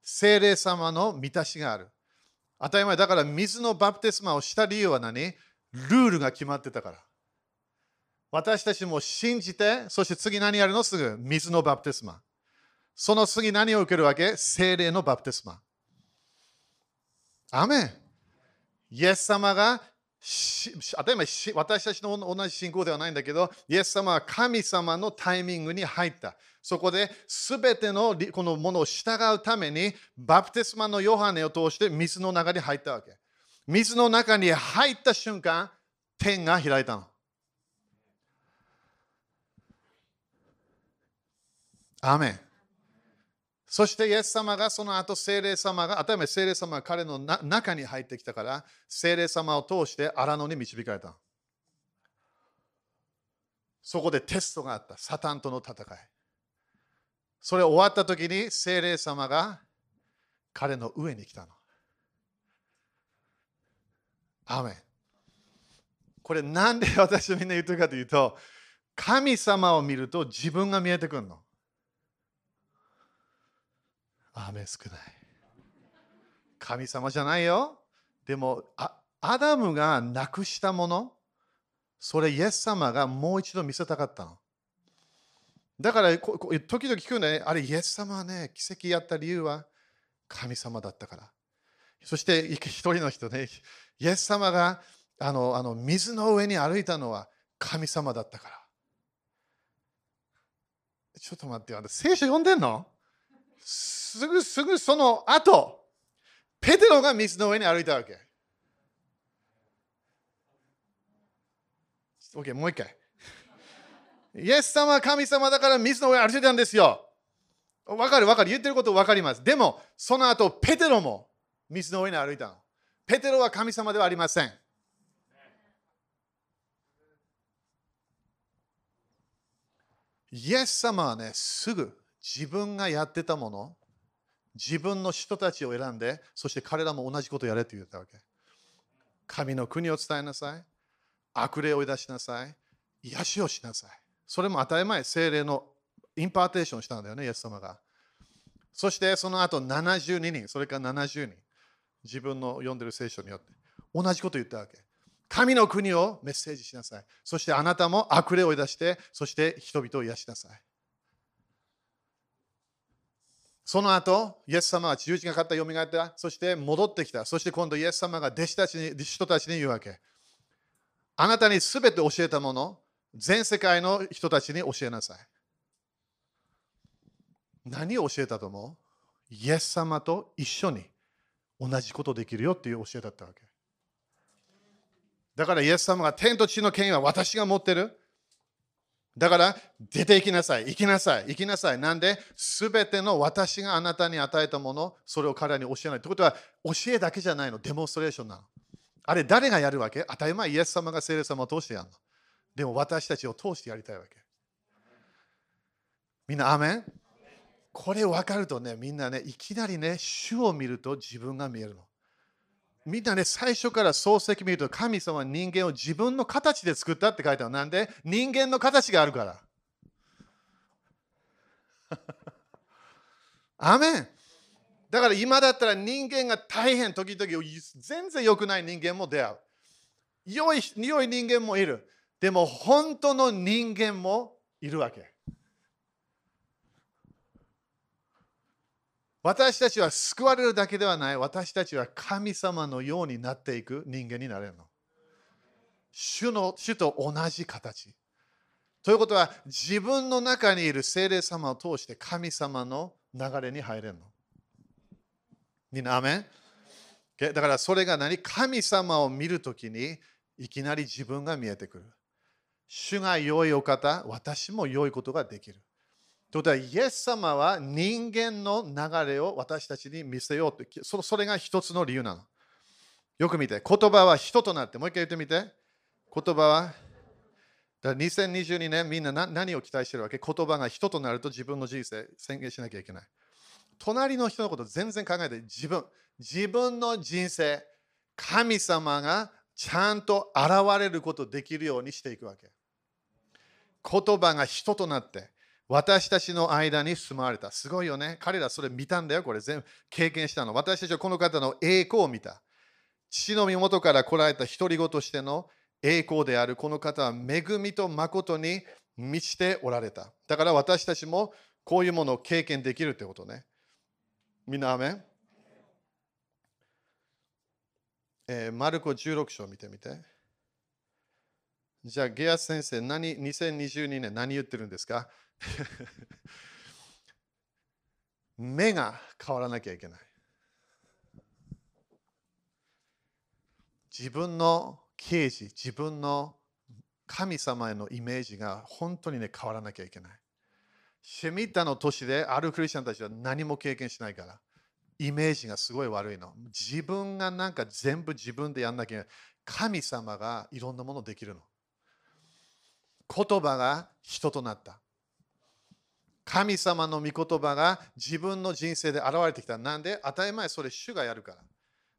聖霊様の満たしがある。当たり前だから水のバプテスマをした理由は何？ルールが決まってたから。私たちも信じて、そして次何やるの？すぐ水のバプテスマ。その次何を受けるわけ？聖霊のバプテスマ。アメン。イエス様が当たり前私たちの同じ信仰ではないんだけど、イエス様は神様のタイミングに入った。そこで全てのこのものを従うために、バプテスマのヨハネを通して水の中に入ったわけ。水の中に入った瞬間、天が開いたの。アメン。そしてイエス様がその後聖霊様が、当たり前聖霊様が彼の中に入ってきたから、聖霊様を通して荒野に導かれた。そこでテストがあった。サタンとの戦い。それ終わった時に聖霊様が彼の上に来たの。アメン。これなんで私みんな言ってるかというと、神様を見ると自分が見えてくるの。雨少ない。神様じゃないよ。でも、アダムがなくしたもの、それイエス様がもう一度見せたかったの。だから時々聞くね、あれイエス様はね、奇跡やった理由は神様だったから。そして一人の人ね、イエス様があのあの水の上に歩いたのは神様だったから。ちょっと待って、聖書読んでんの？すぐすぐその後、ペテロが水の上に歩いたわけ。OK、もう一回。イエス様は神様だから水の上歩いてたんですよ。わかるわかる。言ってることわかります。でも、その後、ペテロも水の上に歩いたの。ペテロは神様ではありません。イエス様はね、すぐ自分がやってたもの、自分の人たちを選んで、そして彼らも同じことをやれと言ったわけ。神の国を伝えなさい。悪霊を追い出しなさい。癒しをしなさい。それも当たり前、聖霊の impartation したんだよね、イエス様が。そしてその後72人、それから70人、自分の読んでる聖書によって、同じこと言ったわけ。神の国をメッセージしなさい。そしてあなたも悪霊を追い出して、そして人々を癒しなさい。その後、イエス様は十字架がかったよみがえった。そして戻ってきた。そして今度イエス様が弟子たちに人たちに言うわけ。あなたにすべて教えたもの、全世界の人たちに教えなさい。何を教えたと思う？イエス様と一緒に同じことできるよっていう教えだったわけ。だからイエス様が天と地の権威は私が持ってる。だから出て行きなさい、行きなさい、行きなさい。なんで、すべての私があなたに与えたもの、それを彼らに教えない。ということは、教えだけじゃないの、デモンストレーションなの。あれ、誰がやるわけ？当たり前、イエス様が聖霊様を通してやるの。でも私たちを通してやりたいわけ。みんな、アメン？これ分かるとね、みんなね、いきなりね、主を見ると自分が見えるの。みんなね、最初から漱石見ると、神様は人間を自分の形で作ったって書いてある。なんで？人間の形があるから。アメンだから今だったら人間が大変時々全然良くない人間も出会う。良い良い人間もいる。でも本当の人間もいるわけ。私たちは救われるだけではない。私たちは神様のようになっていく人間になれるの。主の主と同じ形。ということは自分の中にいる精霊様を通して神様の流れに入れるの。みんな、アメだからそれが何？神様を見るときにいきなり自分が見えてくる。主が良いお方、私も良いことができる。ということは、イエス様は人間の流れを私たちに見せようと。それが一つの理由なの。よく見て、言葉は人となって、もう一回言ってみて。言葉は、だ2022年みんな何を期待してるわけ？言葉が人となると自分の人生宣言しなきゃいけない。隣の人のこと全然考えて自分自分の人生神様がちゃんと現れることできるようにしていくわけ言葉が人となって私たちの間に住まわれた。すごいよね。彼らそれ見たんだよこれ全部。経験したの。私たちはこの方の栄光を見た。父の身元から来られた独り子としての栄光である。この方は恵みと誠に満ちておられた。だから私たちもこういうものを経験できるってことね。みんな、アメえー、マルコ16章見てみて。じゃあ、ゲア先生、何、2022年何言ってるんですか？目が変わらなきゃいけない。自分の刑事、自分の神様へのイメージが本当にね変わらなきゃいけない。シェミッタの年であるクリスチャンたちは何も経験しないから、イメージがすごい悪いの。自分がなんか全部自分でやんなきゃいけない神様がいろんなものできるの。言葉が人となった。神様の御言葉が自分の人生で現れてきた。なんで？当たり前それ主がやるから。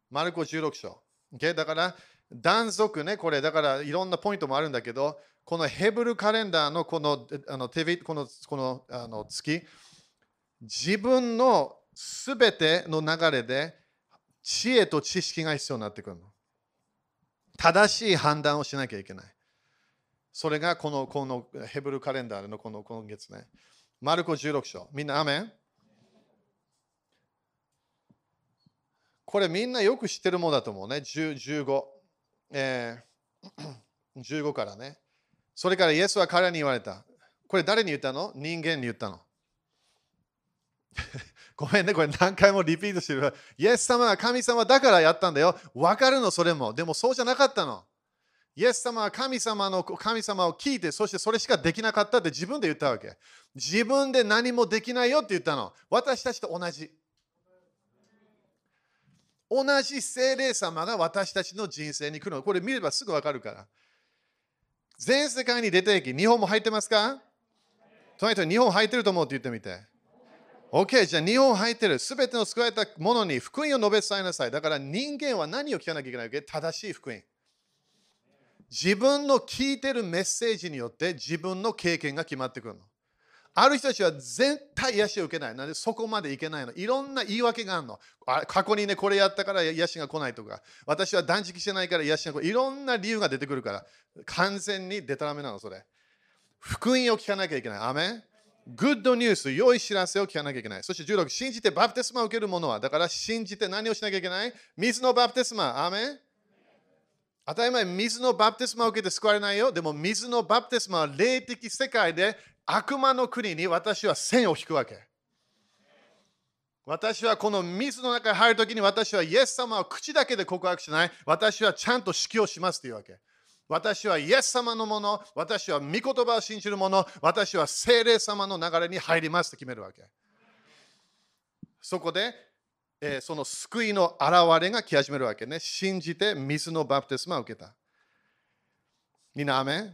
マルコ16章。Okay? だから断続ね、これだからいろんなポイントもあるんだけど、このヘブルカレンダーのこのあのテビこのこのあの月、自分のすべての流れで知恵と知識が必要になってくるの。正しい判断をしなきゃいけない。それがこのこのヘブルカレンダーのこの今月ね。マルコ16章。みんな、アメン？これみんなよく知ってるものだと思うね。15。えー、15からね。それからイエスは彼に言われた。これ誰に言ったの？人間に言ったの。ごめんね、これ何回もリピートしてる。イエス様は神様だからやったんだよ。わかるの、それも。でもそうじゃなかったの。イエス様は神様の神様を聞いて、そしてそれしかできなかったって自分で言ったわけ。自分で何もできないよって言ったの。私たちと同じ。同じ精霊様が私たちの人生に来るの。これ見ればすぐわかるから。全世界に出ていき、日本も入ってますか？とにかく日本入ってると思うって言ってみて。OK、じゃあ日本入ってる。すべての救われたものに福音を述べ伝えなさい。だから人間は何を聞かなきゃいけないわけ？正しい福音。自分の聞いてるメッセージによって自分の経験が決まってくるの。ある人たちは絶対癒しを受けない。なんでそこまでいけないの。いろんな言い訳があるの。過去にね、これやったから癒しが来ないとか、私は断食してないから癒しが来ない。いろんな理由が出てくるから、完全にデタラメなの、それ。福音を聞かなきゃいけない。アメングッドニュース、良い知らせを聞かなきゃいけない。そして16、信じてバプテスマを受ける者は、だから信じて何をしなきゃいけない？水のバプテスマ。アメン当たり前、水のバプテスマを受けて救われないよ。でも水のバプテスマは霊的世界で悪魔の国に私は線を引くわけ。私はこの水の中に入るときに私はイエス様を口だけで告白しない。私はちゃんと指揮をしますというわけ。私はイエス様のもの、私は御言葉を信じるもの、私は精霊様の流れに入りますと決めるわけ。そこで、えー、その救いの現れが来始めるわけね。信じて水のバプテスマを受けた。みんな、アメ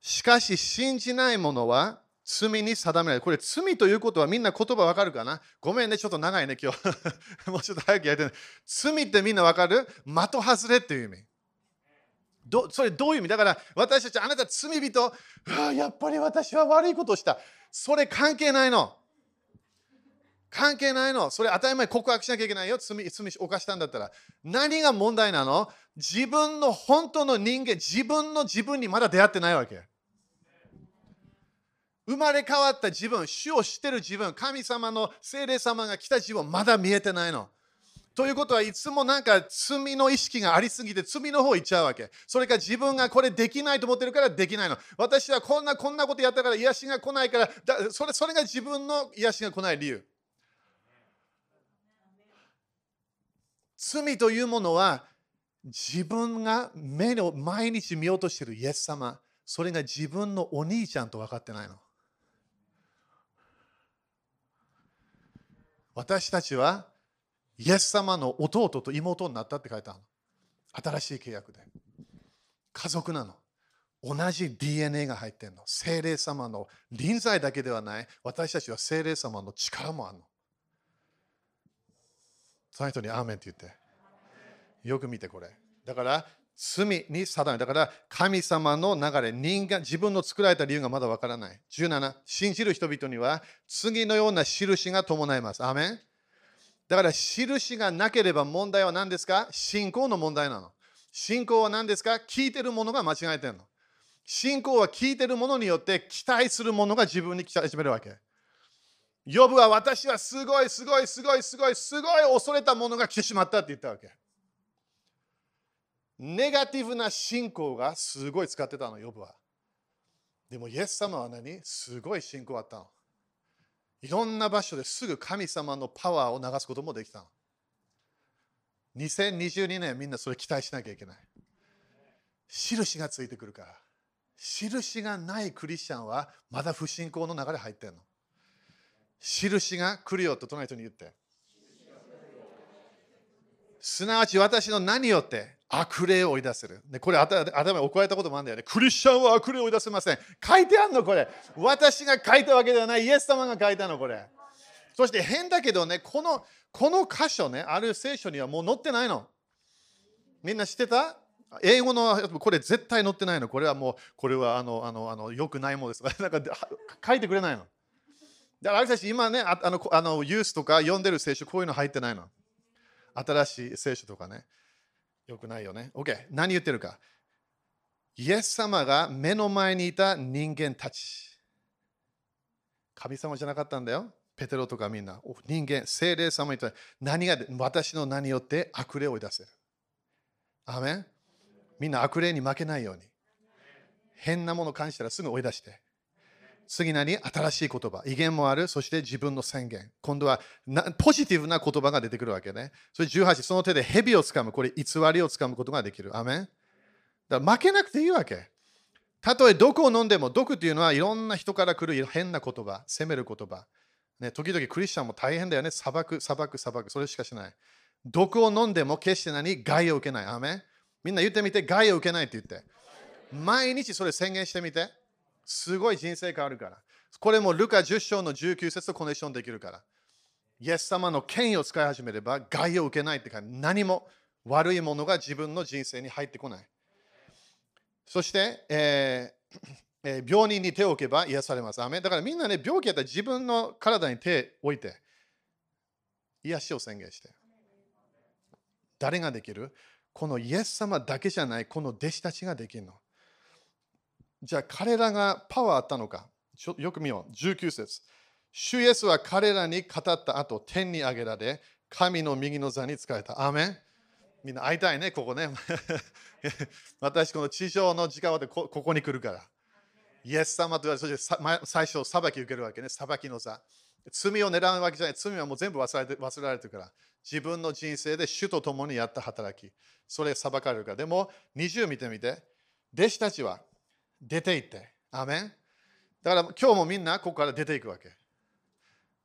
しかし信じない者は罪に定められる。これ罪ということはみんな言葉わかるかな？ごめんね、ちょっと長いね、今日。もうちょっと早くやってね。罪ってみんなわかる？的外れっていう意味。どそれどういう意味？だから私たちあなた罪人、あやっぱり私は悪いことをした。それ関係ないの。関係ないの。それ当たり前告白しなきゃいけないよ。罪罪犯したんだったら。何が問題なの？自分の本当の人間、自分の自分にまだ出会ってないわけ。生まれ変わった自分、主を知ってる自分、神様の精霊様が来た自分、まだ見えてないの。ということはいつもなんか罪の意識がありすぎて罪の方行っちゃうわけ。それか自分がこれできないと思ってるからできないの。私はこんなこんなことやったから癒しが来ないからだそれそれが自分の癒しが来ない理由。罪というものは自分が目の毎日見ようとしているイエス様、それが自分のお兄ちゃんと分かってないの。私たちはイエス様の弟と妹になったって書いてあるの。新しい契約で。家族なの。同じ DNA が入ってるの。精霊様の臨在だけではない。私たちは精霊様の力もあるの。その人にアーメンって言って。よく見てこれ。だから罪に定め。だから神様の流れ、人間、自分の作られた理由がまだわからない。17、信じる人々には次のような印が伴います。アーメンだから印がなければ問題は何ですか？信仰の問題なの。信仰は何ですか？聞いてるものが間違えてるの。信仰は聞いてるものによって期待するものが自分に期待始めるわけ。呼ぶは私はすごいすごいすごいすごいすごい恐れたものが来てしまったって言ったわけ。ネガティブな信仰がすごい使ってたの、呼ぶは。でもイエス様は何？すごい信仰あったの。いろんな場所ですぐ神様のパワーを流すこともできたの。2022年みんなそれ期待しなきゃいけない。印がついてくるから。印がないクリスチャンはまだ不信仰の流れ入ってんの。印が来るよと隣人に言って。すなわち私の何よって悪霊を追い出せる。ね、これ頭に怒られたこともあるんだよね。クリスチャンは悪霊を追い出せません。書いてあるのこれ。私が書いたわけではない。イエス様が書いたのこれ。そして変だけどね、このこの箇所ね、ある聖書にはもう載ってないの。みんな知ってた？英語のこれ絶対載ってないの。これはもう、これはあのあのあのよくないものです。なんか 書いてくれないの。だから私たち今ね、あのあのユースとか読んでる聖書、こういうの入ってないの。新しい聖書とかね。よくないよね。OK。何言ってるか。イエス様が目の前にいた人間たち。神様じゃなかったんだよ。ペテロとかみんな。人間、精霊様に言った何が私の名によって悪霊を追い出せる。アメみんな悪霊に負けないように。変なもの感じたらすぐ追い出して。次何？新しい言葉。威厳もある。そして自分の宣言。今度はポジティブな言葉が出てくるわけね。それ18、その手で蛇をつかむ。これ偽りをつかむことができる。アメンだから負けなくていいわけ。たとえ毒を飲んでも、毒っていうのはいろんな人から来る変な言葉、責める言葉。ね、時々クリスチャンも大変だよね。裁く、裁く、裁く。それしかしない。毒を飲んでも決して何？害を受けない。アメみんな言ってみて、害を受けないって言って。毎日それ宣言してみて。すごい人生変わるから。これもルカ10章の19節とコネクションできるから。イエス様の権威を使い始めれば害を受けないってか何も悪いものが自分の人生に入ってこない。そして、えーえー、病人に手を置けば癒されます。アだからみんなね、病気やったら自分の体に手を置いて、癒しを宣言して。誰ができる？このイエス様だけじゃない、この弟子たちができるの。じゃあ彼らがパワーあったのかよく見よう。19節主イエスは彼らに語った後、天に上げられ、神の右の座に仕えた。アメンみんな会いたいね、ここね。私、この地上の時間はこここに来るから。イエス様と言われ、そして最初、裁き受けるわけね、裁きの座。罪を狙うわけじゃない。罪はもう全部忘れて忘れられてるから。自分の人生で主と共にやった働き。それ裁かれるから。でも、20見てみて。弟子たちは出て行って。アメンだから今日もみんなここから出ていくわけ。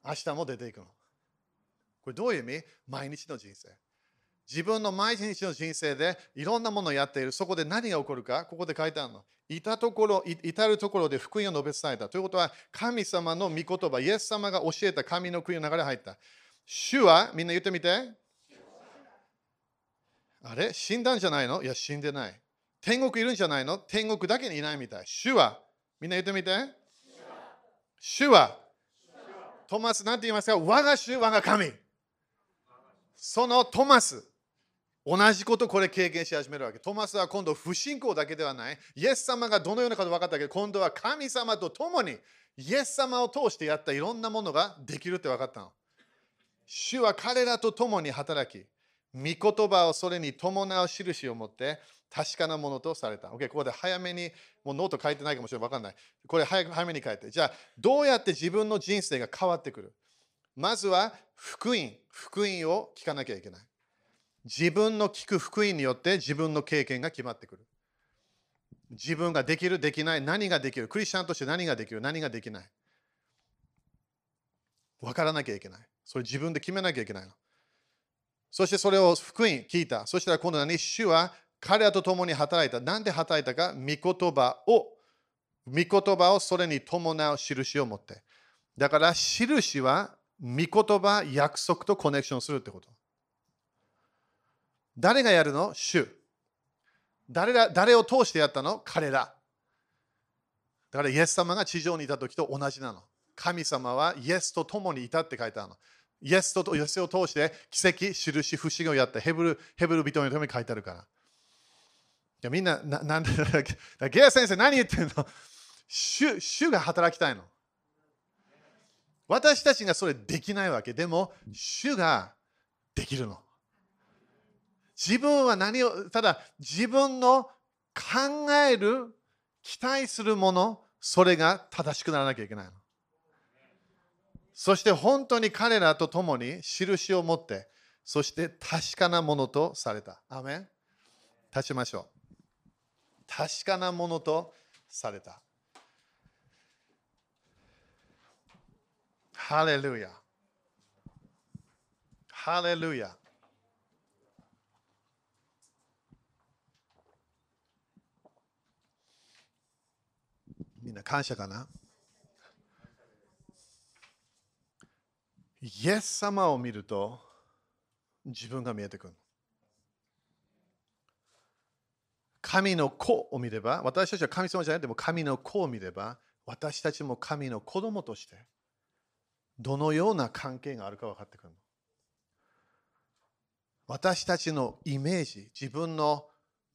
明日も出ていくの。これどういう意味？毎日の人生。自分の毎日の人生でいろんなものをやっている。そこで何が起こるか、ここで書いてあるの。いたところ、至るところで福音を述べ伝えた。ということは、神様の御言葉、イエス様が教えた神の国の流れ入った。主は、みんな言ってみて。あれ？死んだんじゃないの？いや、死んでない。天国いるんじゃないの？天国だけにいないみたい。主は、みんな言ってみて。主は、トマスなんて言いますか？我が主、我が神。そのトマス、同じことこれ経験し始めるわけ。トマスは今度不信仰だけではない。イエス様がどのようなこと分かったけ？ど、今度は神様と共にイエス様を通してやったいろんなものができるって分かったの。主は彼らと共に働き、御言葉をそれに伴う印を持って確かなものとされた。OK、ここで早めに、もうノート書いてないかもしれない。分かんない。これ早早めに書いて。じゃあ、どうやって自分の人生が変わってくる？まずは福音、福音を聞かなきゃいけない。自分の聞く福音によって自分の経験が決まってくる。自分ができる、できない、何ができる。クリスチャンとして何ができる、何ができない。分からなきゃいけない。それ自分で決めなきゃいけないの。そしてそれを福音聞いた。そしたら今度何主は彼らと共に働いた。なんで働いたか？御言葉を、御言葉をそれに伴う印を持って。だから印は御言葉、約束とコネクションするってこと。誰がやるの？主。誰ら誰を通してやったの？彼ら。だからイエス様が地上にいた時と同じなの。神様はイエスと共にいたって書いてあるの。イエスとイエスを通して奇跡、印、不思議をやったヘブルヘブル人のために書いてあるから。いやみんな、な なんで、ゲア先生何言ってんの？主主が働きたいの。私たちがそれできないわけ。でも、主ができるの。自分は何を、ただ自分の考える、期待するもの、それが正しくならなきゃいけないの。そして本当に彼らと共に印を持って、そして確かなものとされた。アメン立ちましょう。確かなものとされた。ハレルヤ。ハレルヤ。みんな感謝かな？イエス様を見ると自分が見えてくる。神の子を見れば、私たちは神様じゃなくても神の子を見れば、私たちも神の子供としてどのような関係があるか分かってくる。私たちのイメージ、自分の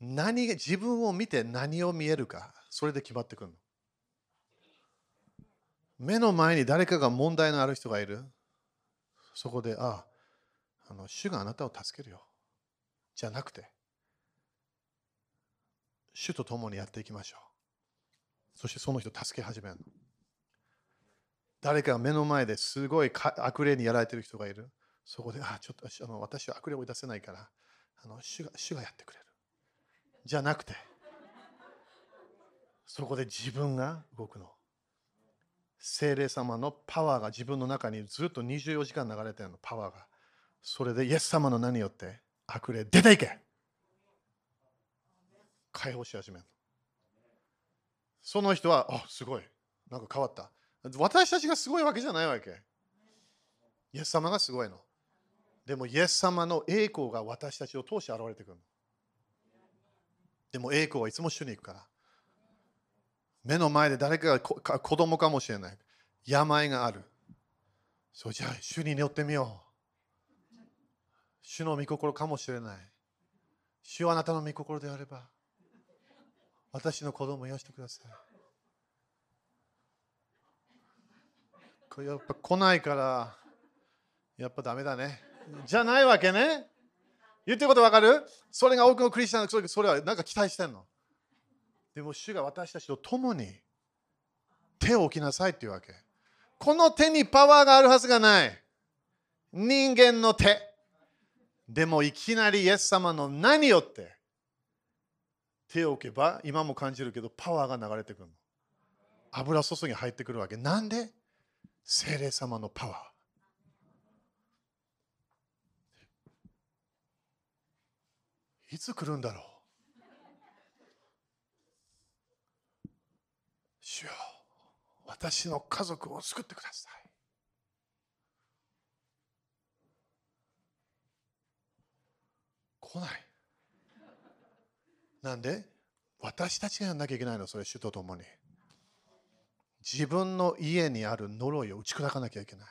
何自分を見て何を見えるか、それで決まってくるの。目の前に誰かが問題のある人がいる。そこで、ああ、あの主があなたを助けるよ。じゃなくて、主と共にやっていきましょう。そしてその人助け始めるの。誰かが目の前ですごい悪霊にやられてる人がいる。そこで、あ、ちょっとあの私は悪霊を追い出せないから、あの主が主がやってくれる。じゃなくて、そこで自分が動くの。精霊様のパワーが自分の中にずっと24時間流れてるの、パワーが。それでイエス様の何によって悪霊出ていけ解放し始めるその人は、あ、すごい。なんか変わった。私たちがすごいわけじゃないわけ。イエス様がすごいの。でも、イエス様の栄光が私たちを通して現れてくる。でも、栄光はいつも主に行くから。目の前で誰かが子供かもしれない。病がある。そうじゃあ、主に祈ってみよう。主の御心かもしれない。主はあなたの御心であれば、私の子供を養してください。これやっぱ来ないから、やっぱダメだね。じゃないわけね？言ってることわかる？それが多くのクリスチャンのそれはなんか期待してんの？でも主が私たちと共に手を置きなさいっていうわけ。この手にパワーがあるはずがない。人間の手。でもいきなりイエス様の何よって手を置けば今も感じるけどパワーが流れてくるの。油注ぎ入ってくるわけ。なんで？精霊様のパワー。いつ来るんだろう？主よ私の家族を救ってください来ないなんで？私たちがやらなきゃいけないのそれ主と共に。自分の家にある呪いを打ち砕かなきゃいけない。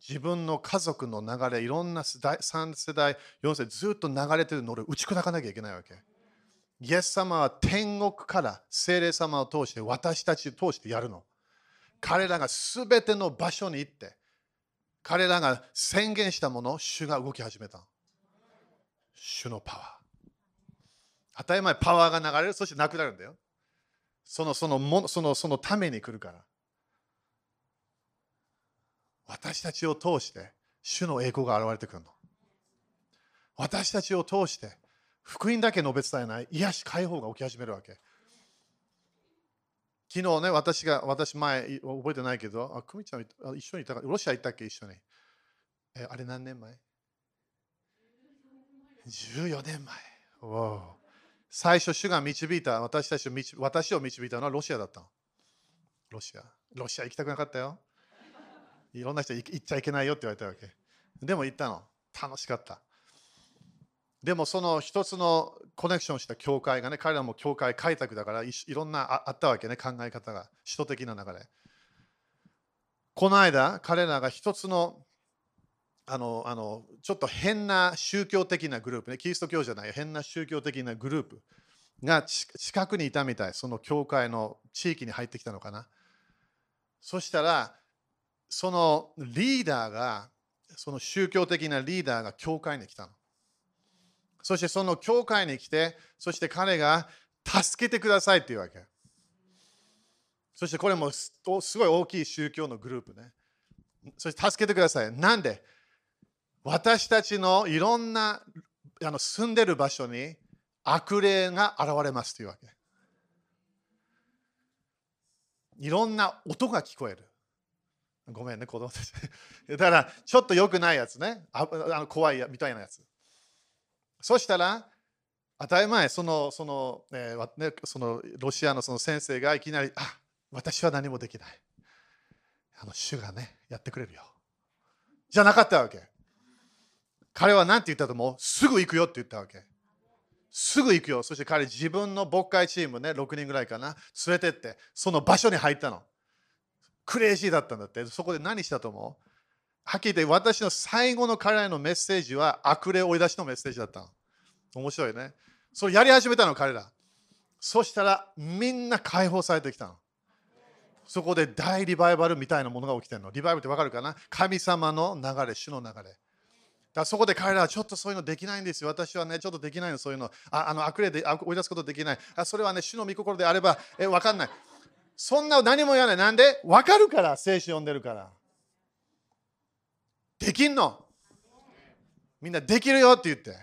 自分の家族の流れいろんな世代3世代4世代ずっと流れてる呪いを打ち砕かなきゃいけないわけ。イエス様は天国から精霊様を通して私たちを通してやるの。彼らが全ての場所に行って彼らが宣言したものを主が動き始めた。主のパワー。当たり前パワーが流れるそしてなくなるんだよそのそのもそのそのために来るから私たちを通して主の栄光が現れてくるの私たちを通して福音だけ述べ伝えない癒し解放が起き始めるわけ昨日ね、私が、私前、覚えてないけど、あ、久美ちゃん一緒にいたから、ロシア行ったっけ、一緒に。え、あれ何年前 ?14 年前。最初、主が導いた、私たちを導私を導いたのはロシアだったの。ロシア。ロシア行きたくなかったよ。いろんな人行っちゃいけないよって言われたわけ。でも行ったの。楽しかった。でもその一つのコネクションした教会がね、彼らも教会開拓だからいろんなあったわけね、考え方が、首都的な流れ。この間、彼らが一つのあのあのちょっと変な宗教的なグループね、キリスト教じゃない、変な宗教的なグループが近くにいたみたい、その教会の地域に入ってきたのかな。そしたら、そのリーダーが、その宗教的なリーダーが教会に来たの。そしてその教会に来て、そして彼が助けてくださいっていうわけ。そしてこれもすごい大きい宗教のグループね。そして助けてください。なんで？私たちのいろんなあの住んでる場所に悪霊が現れますというわけ。いろんな音が聞こえる。ごめんね、子供たち。だから、ちょっと良くないやつね。ああの怖いみたいなやつ。そしたら、当たり前、そのその、えーね、そのロシアのその先生がいきなり、あ私は何もできない。あの主がね、やってくれるよ。じゃなかったわけ。彼は何て言ったと思う？すぐ行くよって言ったわけ。すぐ行くよ。そして彼、自分の牧会チームね、6人ぐらいかな、連れてって、その場所に入ったの。クレイジーだったんだって。そこで何したと思う？はっきり言って私の最後の彼らへのメッセージは悪霊追い出しのメッセージだったの。面白いね。それやり始めたの彼ら。そしたらみんな解放されてきたの。そこで大リバイバルみたいなものが起きてるの。リバイバルってわかるかな？神様の流れ、主の流れ。だそこで彼らはちょっとそういうのできないんですよ。私はね、ちょっとできないの、そういうの。ああの悪霊で追い出すことできない。あそれはね、主の御心であれば、え、わかんない。そんな何も言わない。なんで？わかるから、聖書読んでるから。できんのみんなできるよって言って。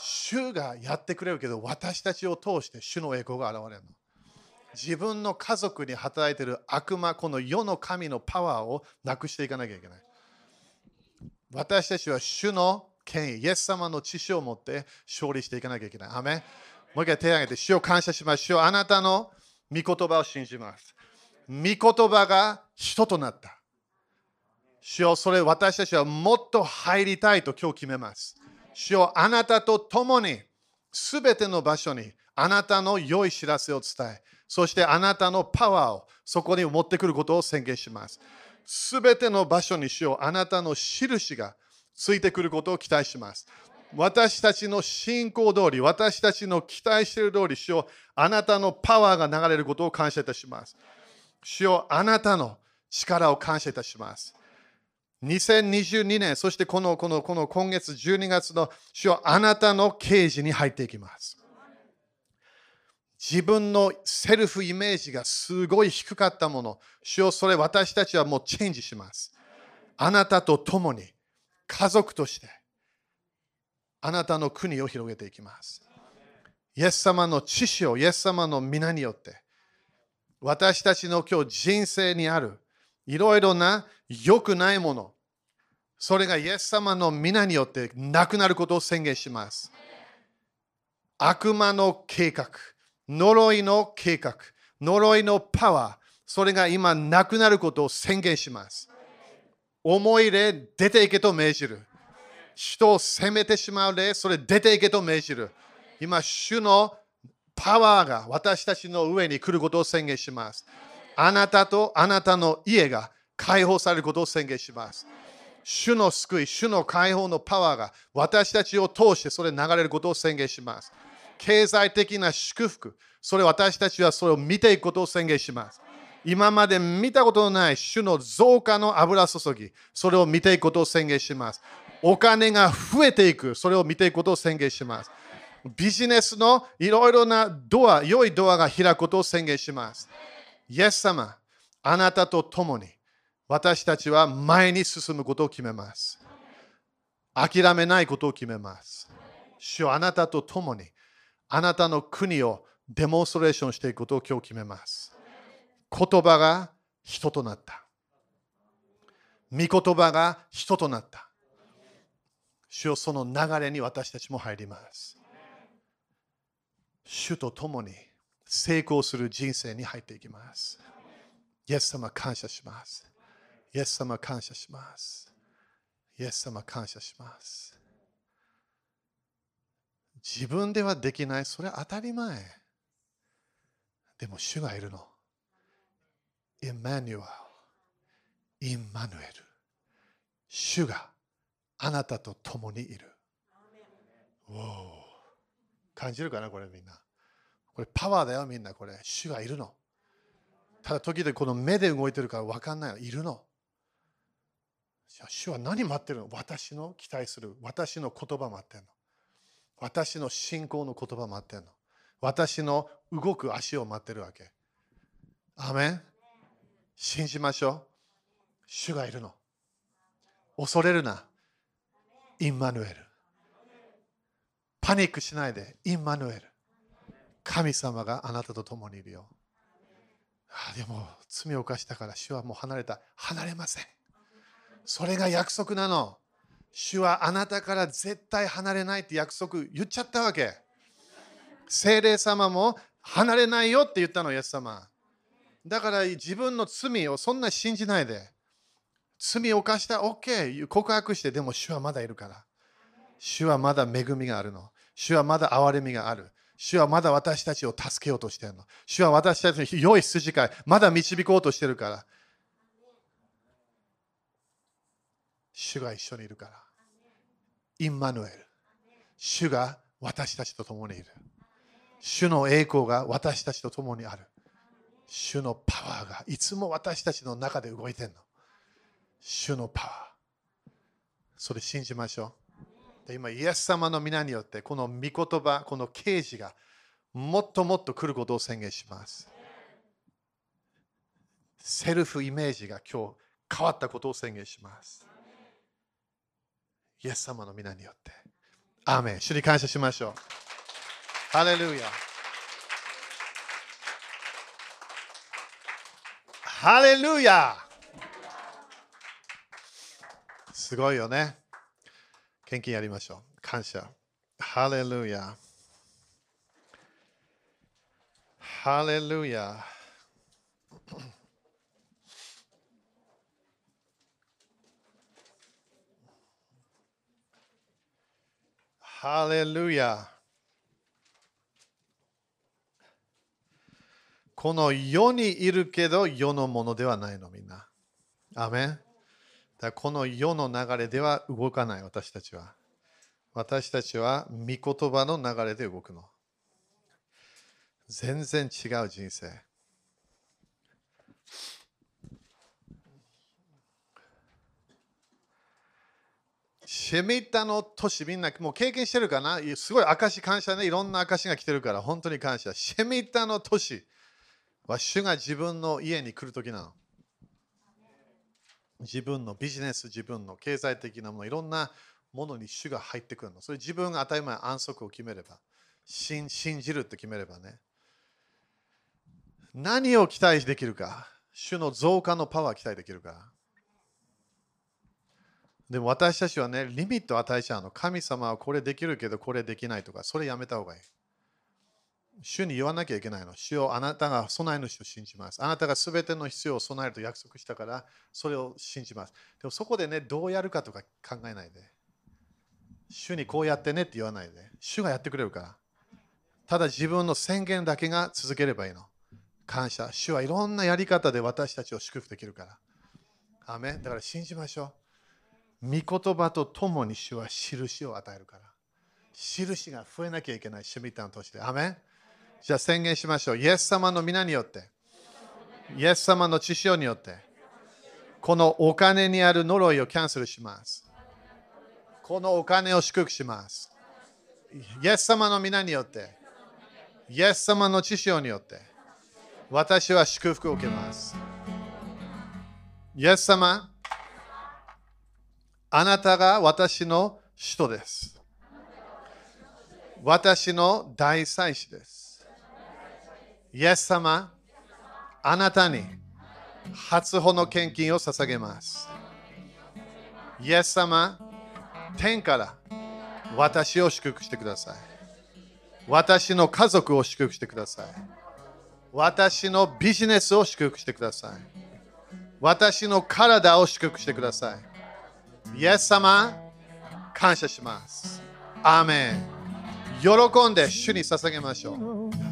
主がやってくれるけど、私たちを通して主の栄光が現れるの。自分の家族に働いている悪魔、この世の神のパワーをなくしていかなきゃいけない。私たちは主の権威、イエス様の知識を持って勝利していかなきゃいけない。アメもう一回手を挙げて、主を感謝します。主をあなたの御言葉を信じます。御言葉が人となった。主よそれ私たちはもっと入りたいと今日決めます。主よあなたと共にすべての場所にあなたの良い知らせを伝え、そしてあなたのパワーをそこに持ってくることを宣言します。すべての場所にしようあなたの印がついてくることを期待します。私たちの信仰通り、私たちの期待している通り、主よあなたのパワーが流れることを感謝いたします。主よあなたの力を感謝いたします。2022年、そしてこのこのこの今月12月の主はあなたの刑事に入っていきます。自分のセルフイメージがすごい低かったもの、主よそれ私たちはもうチェンジします。あなたと共に家族としてあなたの国を広げていきます。イエス様の知識をイエス様の皆によって私たちの今日人生にあるいろいろな良くないもの、それがイエス様の皆によってなくなることを宣言します。悪魔の計画、呪いの計画、呪いのパワー、それが今なくなることを宣言します。思いで出ていけと命じる。人を責めてしまうで、それ出ていけと命じる。今、主のパワーが私たちの上に来ることを宣言します。あなたとあなたの家が解放されることを宣言します。主の救い、主の解放のパワーが私たちを通してそれ流れることを宣言します。経済的な祝福、それ私たちはそれを見ていくことを宣言します。今まで見たことのない主の増加の油注ぎ、それを見ていくことを宣言します。お金が増えていく、それを見ていくことを宣言します。ビジネスのいろいろなドア、良いドアが開くことを宣言します。イエス様、あなたと共に私たちは前に進むことを決めます。諦めないことを決めます。主あなたと共にあなたの国をデモンストレーションしていくことを今日決めます。言葉が人となった。御言葉が人となった。主よその流れに私たちも入ります。主と共に成功する人生に入っていきます。イエス様感謝します。イエス様感謝します。イエス様感謝します。自分ではできない、それは当たり前。でも主がいるの。イマニュアル、インマヌエル。主があなたと共にいる。お感じるかな、これみんな。これパワーだよ、みんな。これ、主がいるの。ただ時々この目で動いてるから分かんないよ。いるの。じゃあ主は何待ってるの？私の期待する。私の言葉待ってるの。私の信仰の言葉待ってるの。私の動く足を待ってるわけ。アーメン信じましょう。主がいるの。恐れるな。インマヌエル。パニックしないで。インマヌエル。神様があなたと共にいるよ。あでも罪を犯したから主はもう離れた。離れません。それが約束なの。主はあなたから絶対離れないって約束言っちゃったわけ。精霊様も離れないよって言ったの、イエス様。だから自分の罪をそんな信じないで。罪を犯した OK 告白してでも主はまだいるから。主はまだ恵みがあるの。主はまだ憐れみがある。主はまだ私たちを助けようとしてるの。主は私たちの良い筋交い、まだ導こうとしてるから。主が一緒にいるから。インマヌエル。主が私たちと共にいる。主の栄光が私たちと共にある。主のパワーがいつも私たちの中で動いてるの。主のパワー。それ信じましょう。で今、イエス様の皆によって、この御言葉、この啓示がもっともっと来ることを宣言します。セルフイメージが今日変わったことを宣言します。イエス様の皆によって。アーメン。主に感謝しましょう。ハレルヤ。ハレルヤすごいよね。献金やりましょう。感謝。ハレルヤ。ハレルヤ。ハレルヤ。この世にいるけど世のものではないのみんな。アメンだこの世の流れでは動かない私たちは。私たちは御言葉の流れで動くの。全然違う人生。シェミッタの年みんなもう経験してるかな？すごい証感謝ね。いろんな証が来てるから本当に感謝。シェミッタの年は主が自分の家に来るときなの。自分のビジネス、自分の経済的なもの、いろんなものに主が入ってくるの。それ自分が当たり前安息を決めれば、信信じるって決めればね。何を期待できるか、主の増加のパワー期待できるか？でも私たちはね、リミットを与えちゃうの。神様はこれできるけどこれできないとか、それやめた方がいい。主に言わなきゃいけないの。主よあなたが備え主を信じます。あなたがすべての必要を備えると約束したから、それを信じます。でもそこでね、どうやるかとか考えないで。主にこうやってねって言わないで。主がやってくれるから。ただ自分の宣言だけが続ければいいの。感謝。主はいろんなやり方で私たちを祝福できるから。アメだから信じましょう。御言葉とともに主は印を与えるから。印が増えなきゃいけない、シュミタンとして。アメンじゃあ宣言しましょう。イエス様の皆によって、イエス様の血潮によって、このお金にある呪いをキャンセルします。このお金を祝福します。イエス様の皆によって、イエス様の血潮によって、私は祝福を受けます。イエス様、あなたが私の使徒です。私の大祭司です。イエス様、あなたに初歩の献金を捧げます。イエス様、天から私を祝福してください。私の家族を祝福してください。私のビジネスを祝福してください。私の体を祝福してください。イエス様、感謝します。アーメン。喜んで主に捧げましょう。